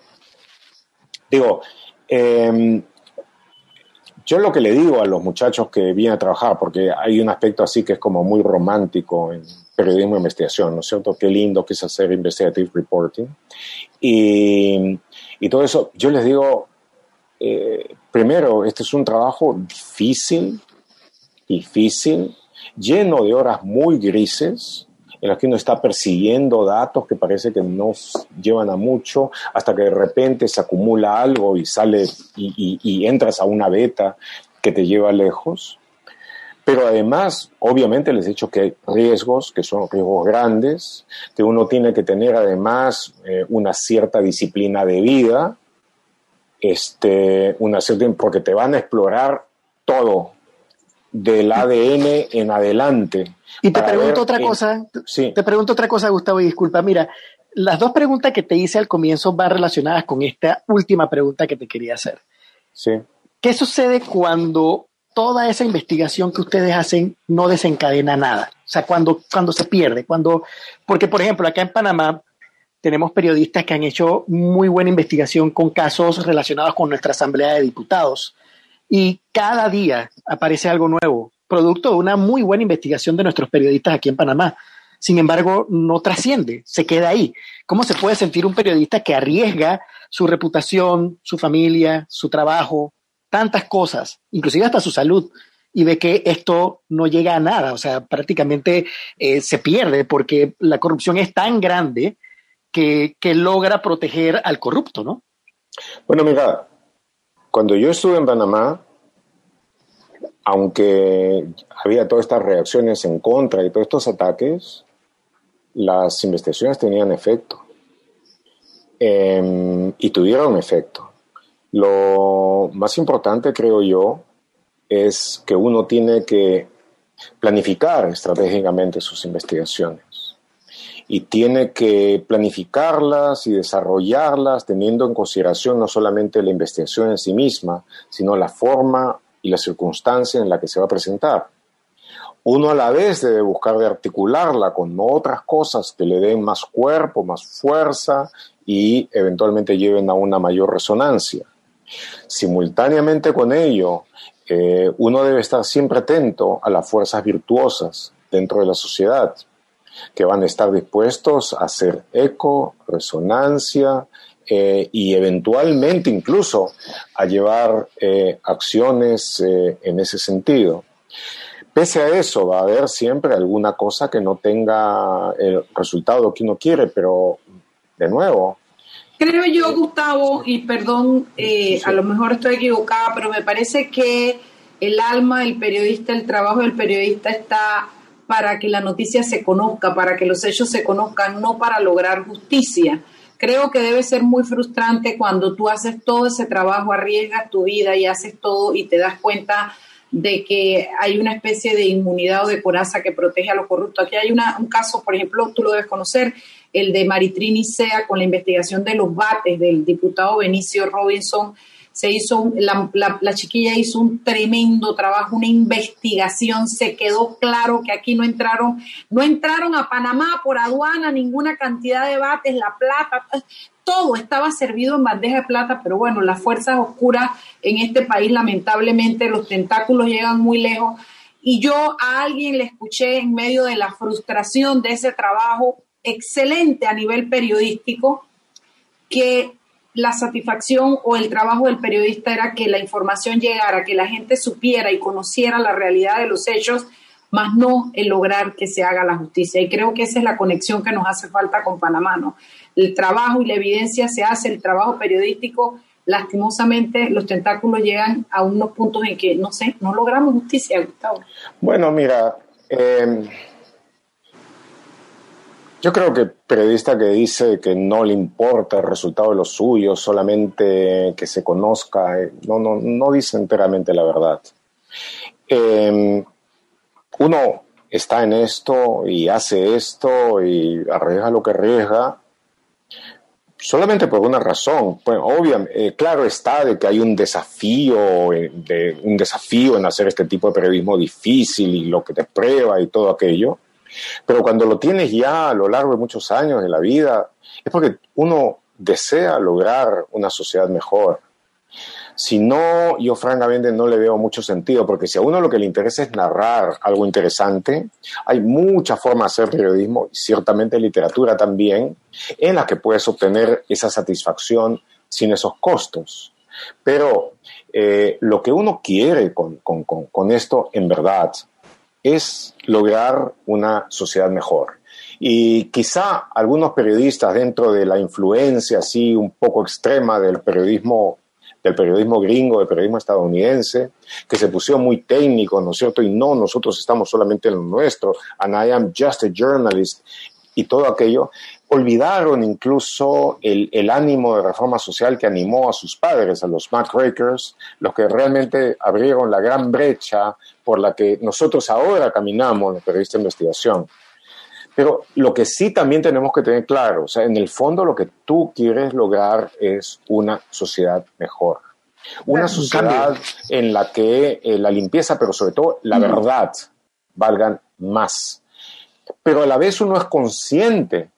Digo, eh, yo lo que le digo a los muchachos que vienen a trabajar, porque hay un aspecto así que es como muy romántico en periodismo de investigación, ¿no es cierto? Qué lindo que es hacer investigative reporting. Y, y todo eso, yo les digo, eh, primero, este es un trabajo difícil, difícil, lleno de horas muy grises, en las que uno está persiguiendo datos que parece que no llevan a mucho, hasta que de repente se acumula algo y sale y, entras a una beta que te lleva lejos. Pero además, obviamente les he dicho que hay riesgos, que son riesgos grandes, que uno tiene que tener además eh, una cierta disciplina de vida, este, una cierta, porque te van a explorar todo, del ADN en adelante. Y te pregunto otra cosa, te pregunto otra cosa, Gustavo, y disculpa, mira, las dos preguntas que te hice al comienzo van relacionadas con esta última pregunta que te quería hacer. Sí. ¿Qué sucede cuando toda esa investigación que ustedes hacen no desencadena nada? O sea, cuando, cuando se pierde, cuando, porque por ejemplo, acá en Panamá tenemos periodistas que han hecho muy buena investigación con casos relacionados con nuestra Asamblea de Diputados y cada día aparece algo nuevo, producto de una muy buena investigación de nuestros periodistas aquí en Panamá. Sin embargo, no trasciende, se queda ahí. ¿Cómo se puede sentir un periodista que arriesga su reputación, su familia, su trabajo, tantas cosas, inclusive hasta su salud, y ve que esto no llega a nada? O sea, prácticamente eh, se pierde porque la corrupción es tan grande que, que logra proteger al corrupto, ¿no? Bueno, mira, cuando yo estuve en Panamá, aunque había todas estas reacciones en contra y todos estos ataques, las investigaciones tenían efecto em, y tuvieron efecto. Lo más importante, creo yo, es que uno tiene que planificar estratégicamente sus investigaciones y tiene que planificarlas y desarrollarlas teniendo en consideración no solamente la investigación en sí misma, sino la forma y la circunstancia en la que se va a presentar. Uno a la vez debe buscar de articularla con otras cosas que le den más cuerpo, más fuerza y eventualmente lleven a una mayor resonancia. Simultáneamente con ello, eh, uno debe estar siempre atento a las fuerzas virtuosas dentro de la sociedad que van a estar dispuestos a hacer eco, resonancia eh, y eventualmente incluso a llevar eh, acciones en ese sentido. Pese a eso, va a haber siempre alguna cosa que no tenga el resultado que uno quiere, pero de nuevo, Creo yo, Gustavo, y perdón, a lo mejor estoy equivocada, pero me parece que el alma del periodista, el trabajo del periodista está para que la noticia se conozca, para que los hechos se conozcan, no para lograr justicia. Creo que debe ser muy frustrante cuando tú haces todo ese trabajo, arriesgas tu vida y haces todo y te das cuenta de que hay una especie de inmunidad o de coraza que protege a los corruptos. Aquí hay un caso, por ejemplo, tú lo debes conocer, el de Maritrini Sea con la investigación de los bates del diputado Benicio Robinson. Se hizo, la, la, chiquilla hizo un tremendo trabajo, una investigación, se quedó claro que aquí no entraron, no entraron a Panamá por aduana ninguna cantidad de bates, la plata, todo estaba servido en bandeja de plata, pero bueno, las fuerzas oscuras en este país, lamentablemente, los tentáculos llegan muy lejos. Y yo a alguien le escuché en medio de la frustración de ese trabajo excelente a nivel periodístico, que la satisfacción o el trabajo del periodista era que la información llegara, que la gente supiera y conociera la realidad de los hechos, más no el lograr que se haga la justicia. Y creo que esa es la conexión que nos hace falta con Panamá. El trabajo y la evidencia se hace, el trabajo periodístico, lastimosamente los tentáculos llegan a unos puntos en que, no sé, no logramos justicia, Gustavo. Bueno, mira, em, yo creo que periodista que dice que no le importa el resultado de los suyos, solamente que se conozca, eh, no, no, no dice enteramente la verdad. Em, uno está en esto y hace esto y arriesga lo que arriesga solamente por una razón. Pues, obviamente, eh, claro está de que hay un desafío, eh, un desafío en hacer este tipo de periodismo difícil y lo que te prueba y todo aquello. Pero cuando lo tienes ya a lo largo de muchos años de la vida, es porque uno desea lograr una sociedad mejor. Si no, yo francamente no le veo mucho sentido, porque si a uno lo que le interesa es narrar algo interesante, hay muchas formas de hacer periodismo, y ciertamente literatura también, en las que puedes obtener esa satisfacción sin esos costos. Pero eh, lo que uno quiere con, con esto, en verdad, es lograr una sociedad mejor. Y quizá algunos periodistas dentro de la influencia así un poco extrema del periodismo del periodismo gringo, del periodismo estadounidense, que se pusieron muy técnico, ¿no es cierto? Y no, nosotros estamos solamente en lo nuestro, and I am just a journalist, y todo aquello, olvidaron incluso el, el, ánimo de reforma social que animó a sus padres, a los MacRakers, los que realmente abrieron la gran brecha por la que nosotros ahora caminamos, los periodistas de investigación. Pero lo que sí también tenemos que tener claro, o sea, en el fondo lo que tú quieres lograr es una sociedad mejor. Una sociedad en la que eh, la limpieza, pero sobre todo la verdad, valgan más. Pero a la vez uno es consciente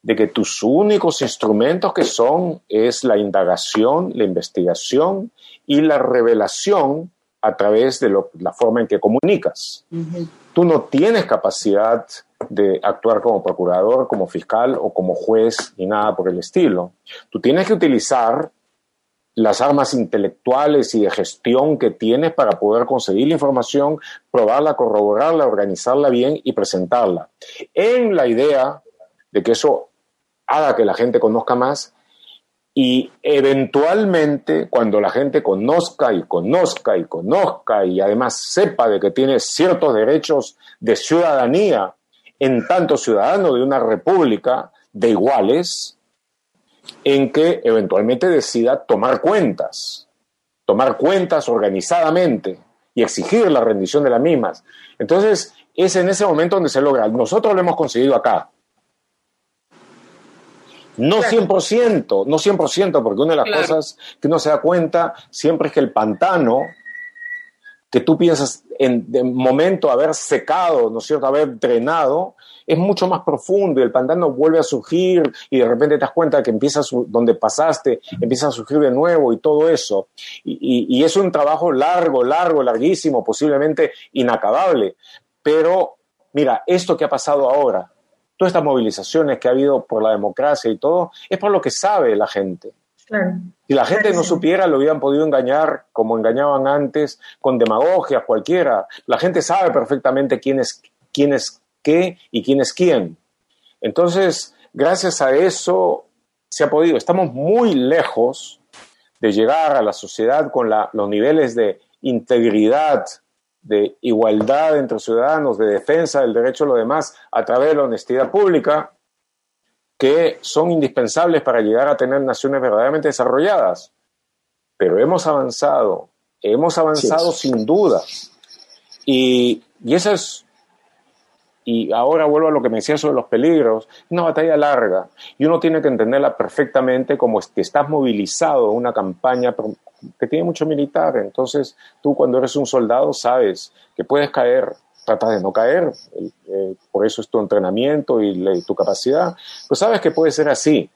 de que tus únicos instrumentos que son es la indagación, la investigación y la revelación a través de la forma en que comunicas. Tú no tienes capacidad de actuar como procurador, como fiscal o como juez ni nada por el estilo. Tú tienes que utilizar las armas intelectuales y de gestión que tienes para poder conseguir la información, probarla, corroborarla, organizarla bien y presentarla. En la idea de que eso haga que la gente conozca más y eventualmente cuando la gente conozca y conozca y conozca y además sepa de que tiene ciertos derechos de ciudadanía en tanto ciudadano de una república de iguales, en que eventualmente decida tomar cuentas, tomar cuentas organizadamente y exigir la rendición de las mismas. Entonces, es en ese momento donde se logra. Nosotros lo hemos conseguido acá. No 100%, no 100%, porque una de las cosas que uno se da cuenta siempre es que el pantano que tú piensas en de momento haber secado, ¿no es cierto?, haber drenado, es mucho más profundo y el pantano vuelve a surgir y de repente te das cuenta que empieza donde pasaste, empieza a surgir de nuevo y todo eso. Y, y es un trabajo largo, largo, larguísimo, posiblemente inacabable. Pero mira, esto que ha pasado ahora, todas estas movilizaciones que ha habido por la democracia y todo, es por lo que sabe la gente. Si la gente no supiera, lo hubieran podido engañar como engañaban antes, con demagogias cualquiera. La gente sabe perfectamente quién es, quién es qué y quién es quién. Entonces, gracias a eso se ha podido. Estamos muy lejos de llegar a la sociedad con los niveles de integridad de igualdad entre ciudadanos, de defensa del derecho a lo demás a través de la honestidad pública, que son indispensables para llegar a tener naciones verdaderamente desarrolladas. Pero hemos avanzado, hemos avanzado sin duda. Y, y eso es y ahora vuelvo a lo que me decía sobre los peligros, una batalla larga. Y uno tiene que entenderla perfectamente como que estás movilizado en una campaña que tiene mucho militar, entonces tú cuando eres un soldado sabes que puedes caer, tratas de no caer, eh, por eso es tu entrenamiento y tu capacidad, pues sabes que puede ser así.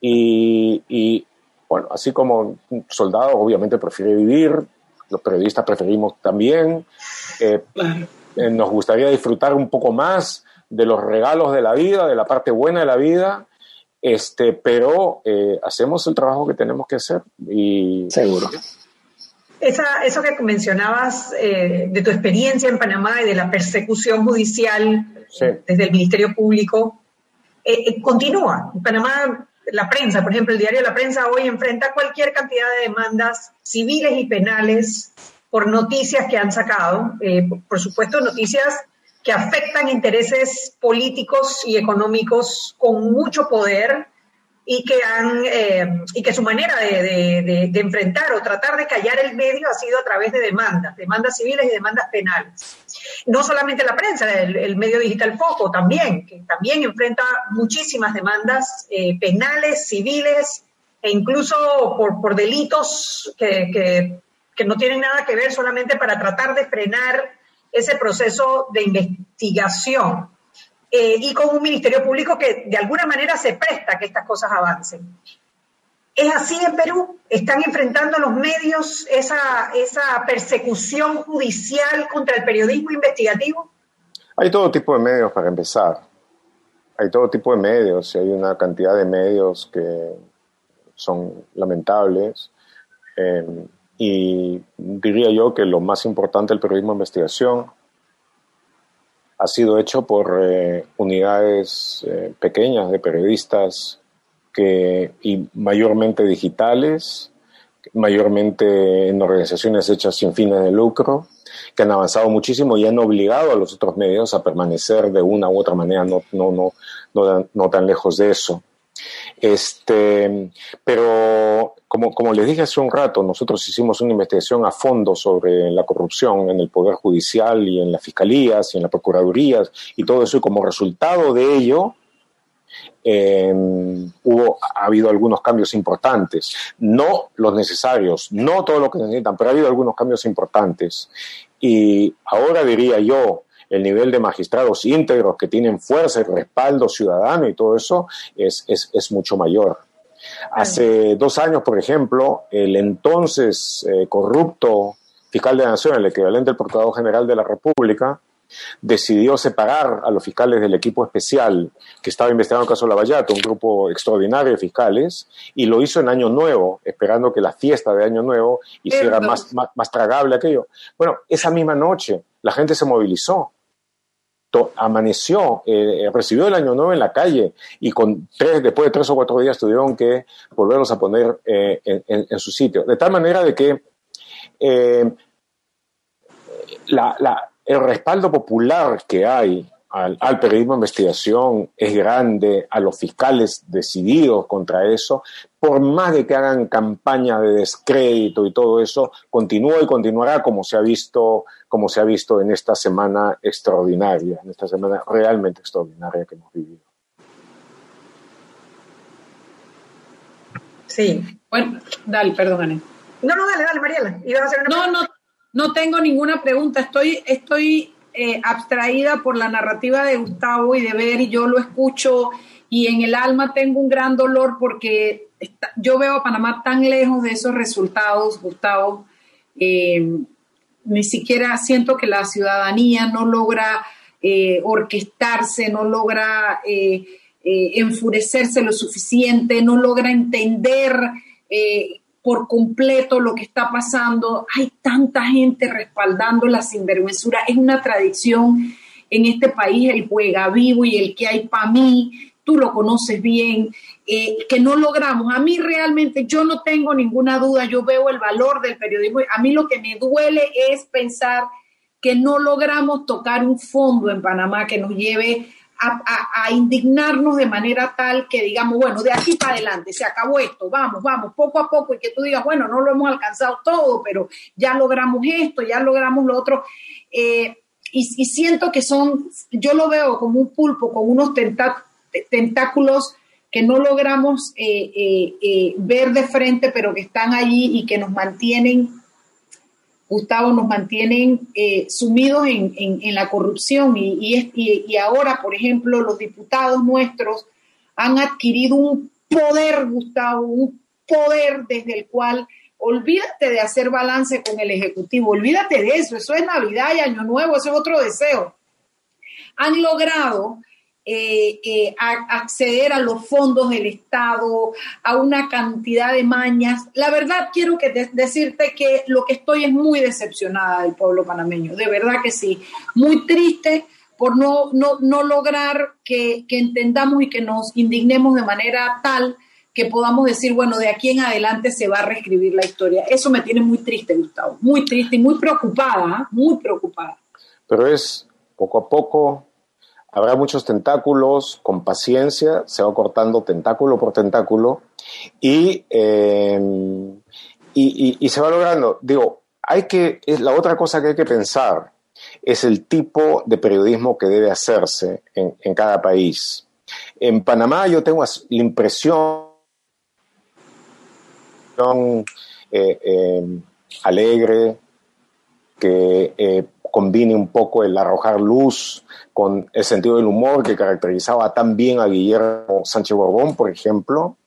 Y, y bueno, así como un soldado obviamente prefiere vivir, los periodistas preferimos también. Eh, nos gustaría disfrutar un poco más de los regalos de la vida, de la parte buena de la vida, este, pero eh, hacemos el trabajo que tenemos que hacer y seguro. Esa, eso que mencionabas eh, de tu experiencia en Panamá y de la persecución judicial desde el Ministerio Público, continúa. En Panamá, la prensa, por ejemplo, el diario La Prensa hoy enfrenta cualquier cantidad de demandas civiles y penales por noticias que han sacado, eh, por supuesto noticias que afectan intereses políticos y económicos con mucho poder y que, han, eh, y que su manera de, enfrentar o tratar de callar el medio ha sido a través de demandas, demandas civiles y demandas penales. No solamente la prensa, el, medio digital Foco también, que también enfrenta muchísimas demandas eh, penales, civiles e incluso por, por delitos que, que no tienen nada que ver solamente para tratar de frenar ese proceso de investigación. Eh, y con un Ministerio Público que de alguna manera se presta a que estas cosas avancen. ¿Es así en Perú? ¿Están enfrentando los medios esa, esa persecución judicial contra el periodismo investigativo? Hay todo tipo de medios para empezar. Hay todo tipo de medios y hay una cantidad de medios que son lamentables. Eh, y diría yo que lo más importante del periodismo de investigación ha sido hecho por eh, unidades eh, pequeñas de periodistas que, y mayormente digitales, mayormente en organizaciones hechas sin fines de lucro, que han avanzado muchísimo y han obligado a los otros medios a permanecer de una u otra manera no, no, no, no, no tan lejos de eso. Este, pero como, como les dije hace un rato, nosotros hicimos una investigación a fondo sobre la corrupción en el Poder Judicial y en las fiscalías y en las procuradurías y todo eso, y como resultado de ello, em, hubo, ha habido algunos cambios importantes, no los necesarios, no todo lo que necesitan, pero ha habido algunos cambios importantes. Y ahora diría yo, el nivel de magistrados íntegros que tienen fuerza y respaldo ciudadano y todo eso es, es, mucho mayor. Hace dos años, por ejemplo, el entonces eh, corrupto fiscal de la Nación, el equivalente al Procurador General de la República, decidió separar a los fiscales del equipo especial que estaba investigando el caso Lavallato, un grupo extraordinario de fiscales, y lo hizo en Año Nuevo, esperando que la fiesta de Año Nuevo hiciera más, más, más, tragable aquello. Bueno, esa misma noche la gente se movilizó amaneció, eh, recibió el año nuevo en la calle y con tres, después de tres o cuatro días tuvieron que volverlos a poner eh, en, su sitio. De tal manera de que eh, el respaldo popular que hay al, periodismo de investigación es grande, a los fiscales decididos contra eso, por más de que hagan campaña de descrédito y todo eso, continúa y continuará como se ha visto, como se ha visto en esta semana extraordinaria, en esta semana realmente extraordinaria que hemos vivido. Sí. Bueno, dale, perdón, No, no, dale, dale, Mariela. no, no, no tengo ninguna pregunta. Estoy, estoy eh, abstraída por la narrativa de Gustavo y de ver, y yo lo escucho y en el alma tengo un gran dolor porque yo veo a Panamá tan lejos de esos resultados, Gustavo. Eh, ni siquiera siento que la ciudadanía no logra eh, orquestarse, no logra enfurecerse lo suficiente, no logra entender por completo lo que está pasando. Hay tanta gente respaldando la sinvergüenzura. Es una tradición en este país el juega vivo y el que hay para mí. Tú lo conoces bien, eh, que no logramos. A mí realmente yo no tengo ninguna duda, yo veo el valor del periodismo. A mí lo que me duele es pensar que no logramos tocar un fondo en Panamá que nos lleve a, indignarnos de manera tal que digamos, bueno, de aquí para adelante, se acabó esto, vamos, vamos, poco a poco, y que tú digas, bueno, no lo hemos alcanzado todo, pero ya logramos esto, ya logramos lo otro. Eh, y, siento que son, yo lo veo como un pulpo, con unos tentáculos que no logramos eh, eh, ver de frente, pero que están allí y que nos mantienen Gustavo, nos mantienen eh, sumidos en, la corrupción y, y, ahora, por ejemplo, los diputados nuestros han adquirido un poder, Gustavo, un poder desde el cual olvídate de hacer balance con el Ejecutivo, olvídate de eso, eso es Navidad y Año Nuevo, eso es otro deseo. Han logrado eh, eh, acceder a los fondos del Estado, a una cantidad de mañas. La verdad, quiero que decirte que lo que estoy es muy decepcionada del pueblo panameño, de verdad que sí, muy triste por no, no, lograr que, entendamos y que nos indignemos de manera tal que podamos decir, bueno, de aquí en adelante se va a reescribir la historia. Eso me tiene muy triste, Gustavo, muy triste y muy preocupada, ¿ah? muy preocupada. Pero es poco a poco, Habrá muchos tentáculos, con paciencia, se va cortando tentáculo por tentáculo eh, y, y, se va logrando. Digo, hay que, la otra cosa que hay que pensar es el tipo de periodismo que debe hacerse en, cada país. En Panamá yo tengo la impresión eh, eh, alegre, que combine un poco el arrojar luz con el sentido del humor que caracterizaba tan bien a Guillermo Sánchez Borbón, por ejemplo,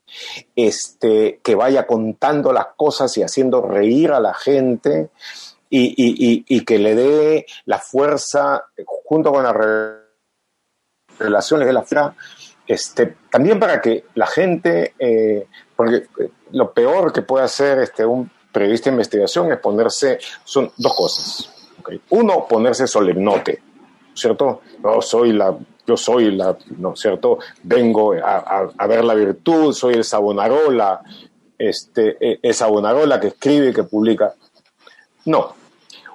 este, que vaya contando las cosas y haciendo reír a la gente y, que le dé la fuerza junto con las relaciones de la FRA, este, también para que la gente, eh, porque lo peor que puede hacer este, un periodista de investigación es ponerse, son dos cosas. Uno, ponerse solemnote ¿cierto? No, soy la, yo soy la, ¿no cierto? Vengo a, ver la virtud, soy el Sabonarola, este, e, el Sabonarola que escribe y que publica. No,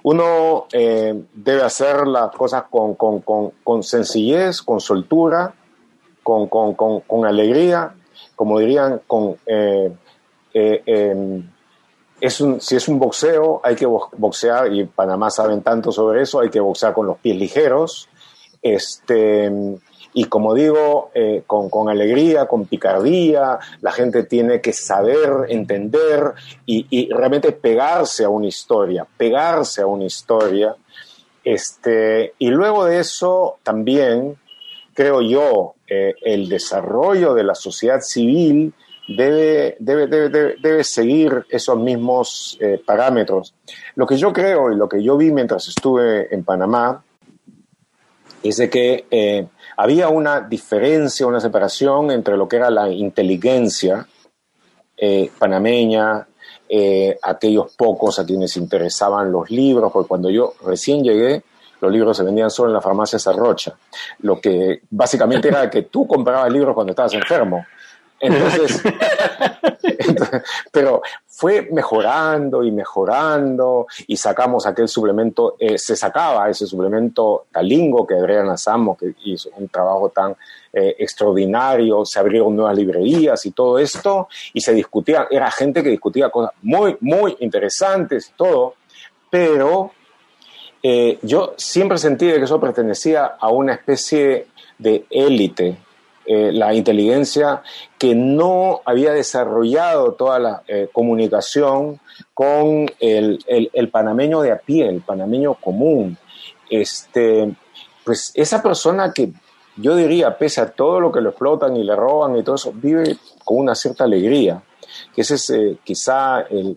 uno eh, debe hacer las cosas con, con, con, sencillez, con soltura, con, con, alegría, como dirían, con... Eh, eh, em, es un, si es un boxeo, hay que boxear, y Panamá saben tanto sobre eso, hay que boxear con los pies ligeros, este, y como digo, eh, con, alegría, con picardía, la gente tiene que saber, entender y, realmente pegarse a una historia, pegarse a una historia. Este, y luego de eso también, creo yo, eh, el desarrollo de la sociedad civil debe, debe, debe, debe seguir esos mismos eh, parámetros. Lo que yo creo y lo que yo vi mientras estuve en Panamá es de que eh, había una diferencia, una separación entre lo que era la inteligencia eh, panameña, aquellos pocos a quienes interesaban los libros, porque cuando yo recién llegué, los libros se vendían solo en la farmacia Sarrocha, lo que básicamente era que tú comprabas libros cuando estabas enfermo entonces, pero fue mejorando y mejorando y sacamos aquel suplemento, eh, se sacaba ese suplemento talingo que Adriana Asamo, que hizo un trabajo tan eh, extraordinario, se abrieron nuevas librerías y todo esto, y se discutía, era gente que discutía cosas muy, muy interesantes y todo, pero eh, yo siempre sentí que eso pertenecía a una especie de élite eh, la inteligencia que no había desarrollado toda la eh, comunicación con el, el, panameño de a pie, el panameño común. Este, pues esa persona que yo diría, pese a todo lo que lo explotan y le roban y todo eso, vive con una cierta alegría, que ese es eh, quizá el,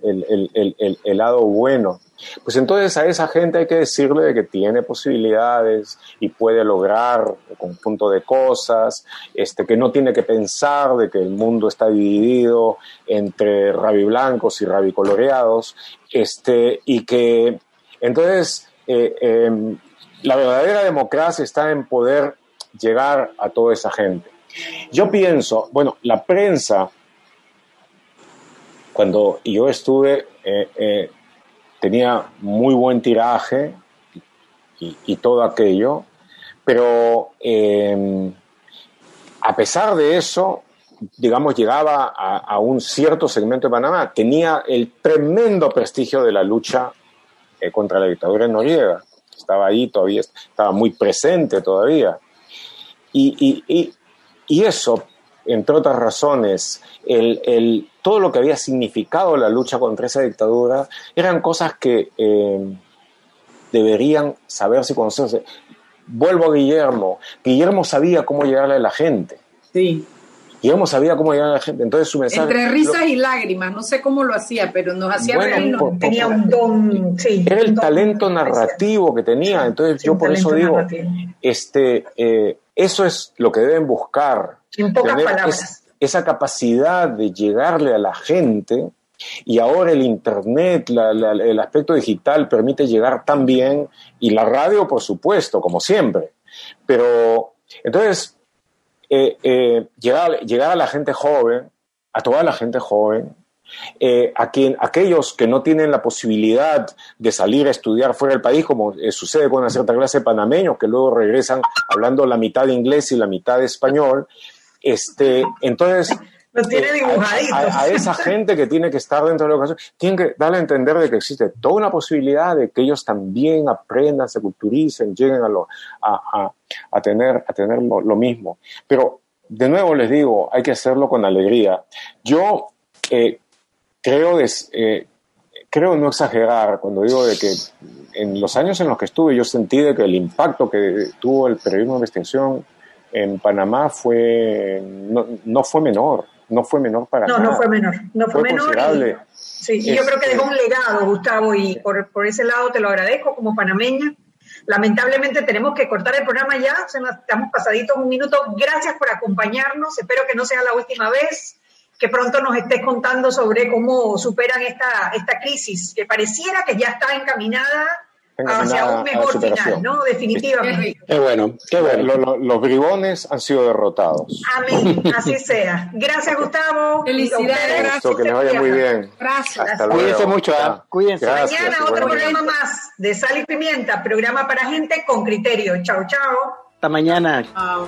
el, lado bueno pues entonces a esa gente hay que decirle que tiene posibilidades y puede lograr un conjunto de cosas, este, que no tiene que pensar de que el mundo está dividido entre rabiblancos y rabicoloreados, este, y que entonces eh, em, la verdadera democracia está en poder llegar a toda esa gente. Yo pienso, bueno, la prensa, cuando yo estuve eh, eh, tenía muy buen tiraje, y, todo aquello, pero em, a pesar de eso, digamos, llegaba a, un cierto segmento de Panamá, tenía el tremendo prestigio de la lucha eh, contra la dictadura en Noriega. Estaba ahí todavía, estaba muy presente todavía. Y, y, eso, entre otras razones, el, todo lo que había significado la lucha contra esa dictadura, eran cosas que em, deberían saberse y conocerse. Vuelvo a Guillermo. Guillermo sabía cómo llegarle a la gente. Sí. Guillermo sabía cómo llegar a la gente. Entonces su mensaje. Entre risas y lágrimas, no sé cómo lo hacía, pero nos hacía tenía un don. Sí, era el talento narrativo que tenía. Entonces yo por eso digo, este, eh, eso es lo que deben buscar. En pocas palabras. esa capacidad de llegarle a la gente y ahora el Internet, el aspecto digital permite llegar también, y la radio, por supuesto, como siempre. Pero entonces, eh, eh, llegar, llegar, a la gente joven, a toda la gente joven, eh, a quien, aquellos que no tienen la posibilidad de salir a estudiar fuera del país, como sucede con una cierta clase de panameños que luego regresan hablando la mitad de inglés y la mitad de español, este, entonces eh, a, esa gente que tiene que estar dentro de la educación, tienen que darle a entender de que existe toda una posibilidad de que ellos también aprendan, se culturicen, lleguen a, lo, a, a, tener, a tener lo, mismo. Pero, de nuevo les digo, hay que hacerlo con alegría. Yo eh, creo, eh, creo no exagerar cuando digo de que en los años en los que estuve yo sentí de que el impacto que tuvo el periodismo de investigación en Panamá fue no, no fue menor no fue menor para no, No, no fue menor. No fue, menor. sí, yo creo que dejó un legado, Gustavo, y por, por, ese lado te lo agradezco como panameña. Lamentablemente tenemos que cortar el programa ya, estamos pasaditos un minuto. Gracias por acompañarnos, espero que no sea la última vez, que pronto nos estés contando sobre cómo superan esta, esta crisis, que pareciera que ya está encaminada hacia un mejor final, ¿no? Definitivamente. Qué bueno, qué bueno. los bribones han sido derrotados. Amén, así sea. Gracias, Gustavo. Felicidades, gracias. Que les vaya muy bien. Gracias. Hasta Cuídense mucho, ¿eh? Cuídense. Mañana otro programa más de Sal y Pimienta, programa para gente con criterio. Chao, chao. Hasta mañana. Chao.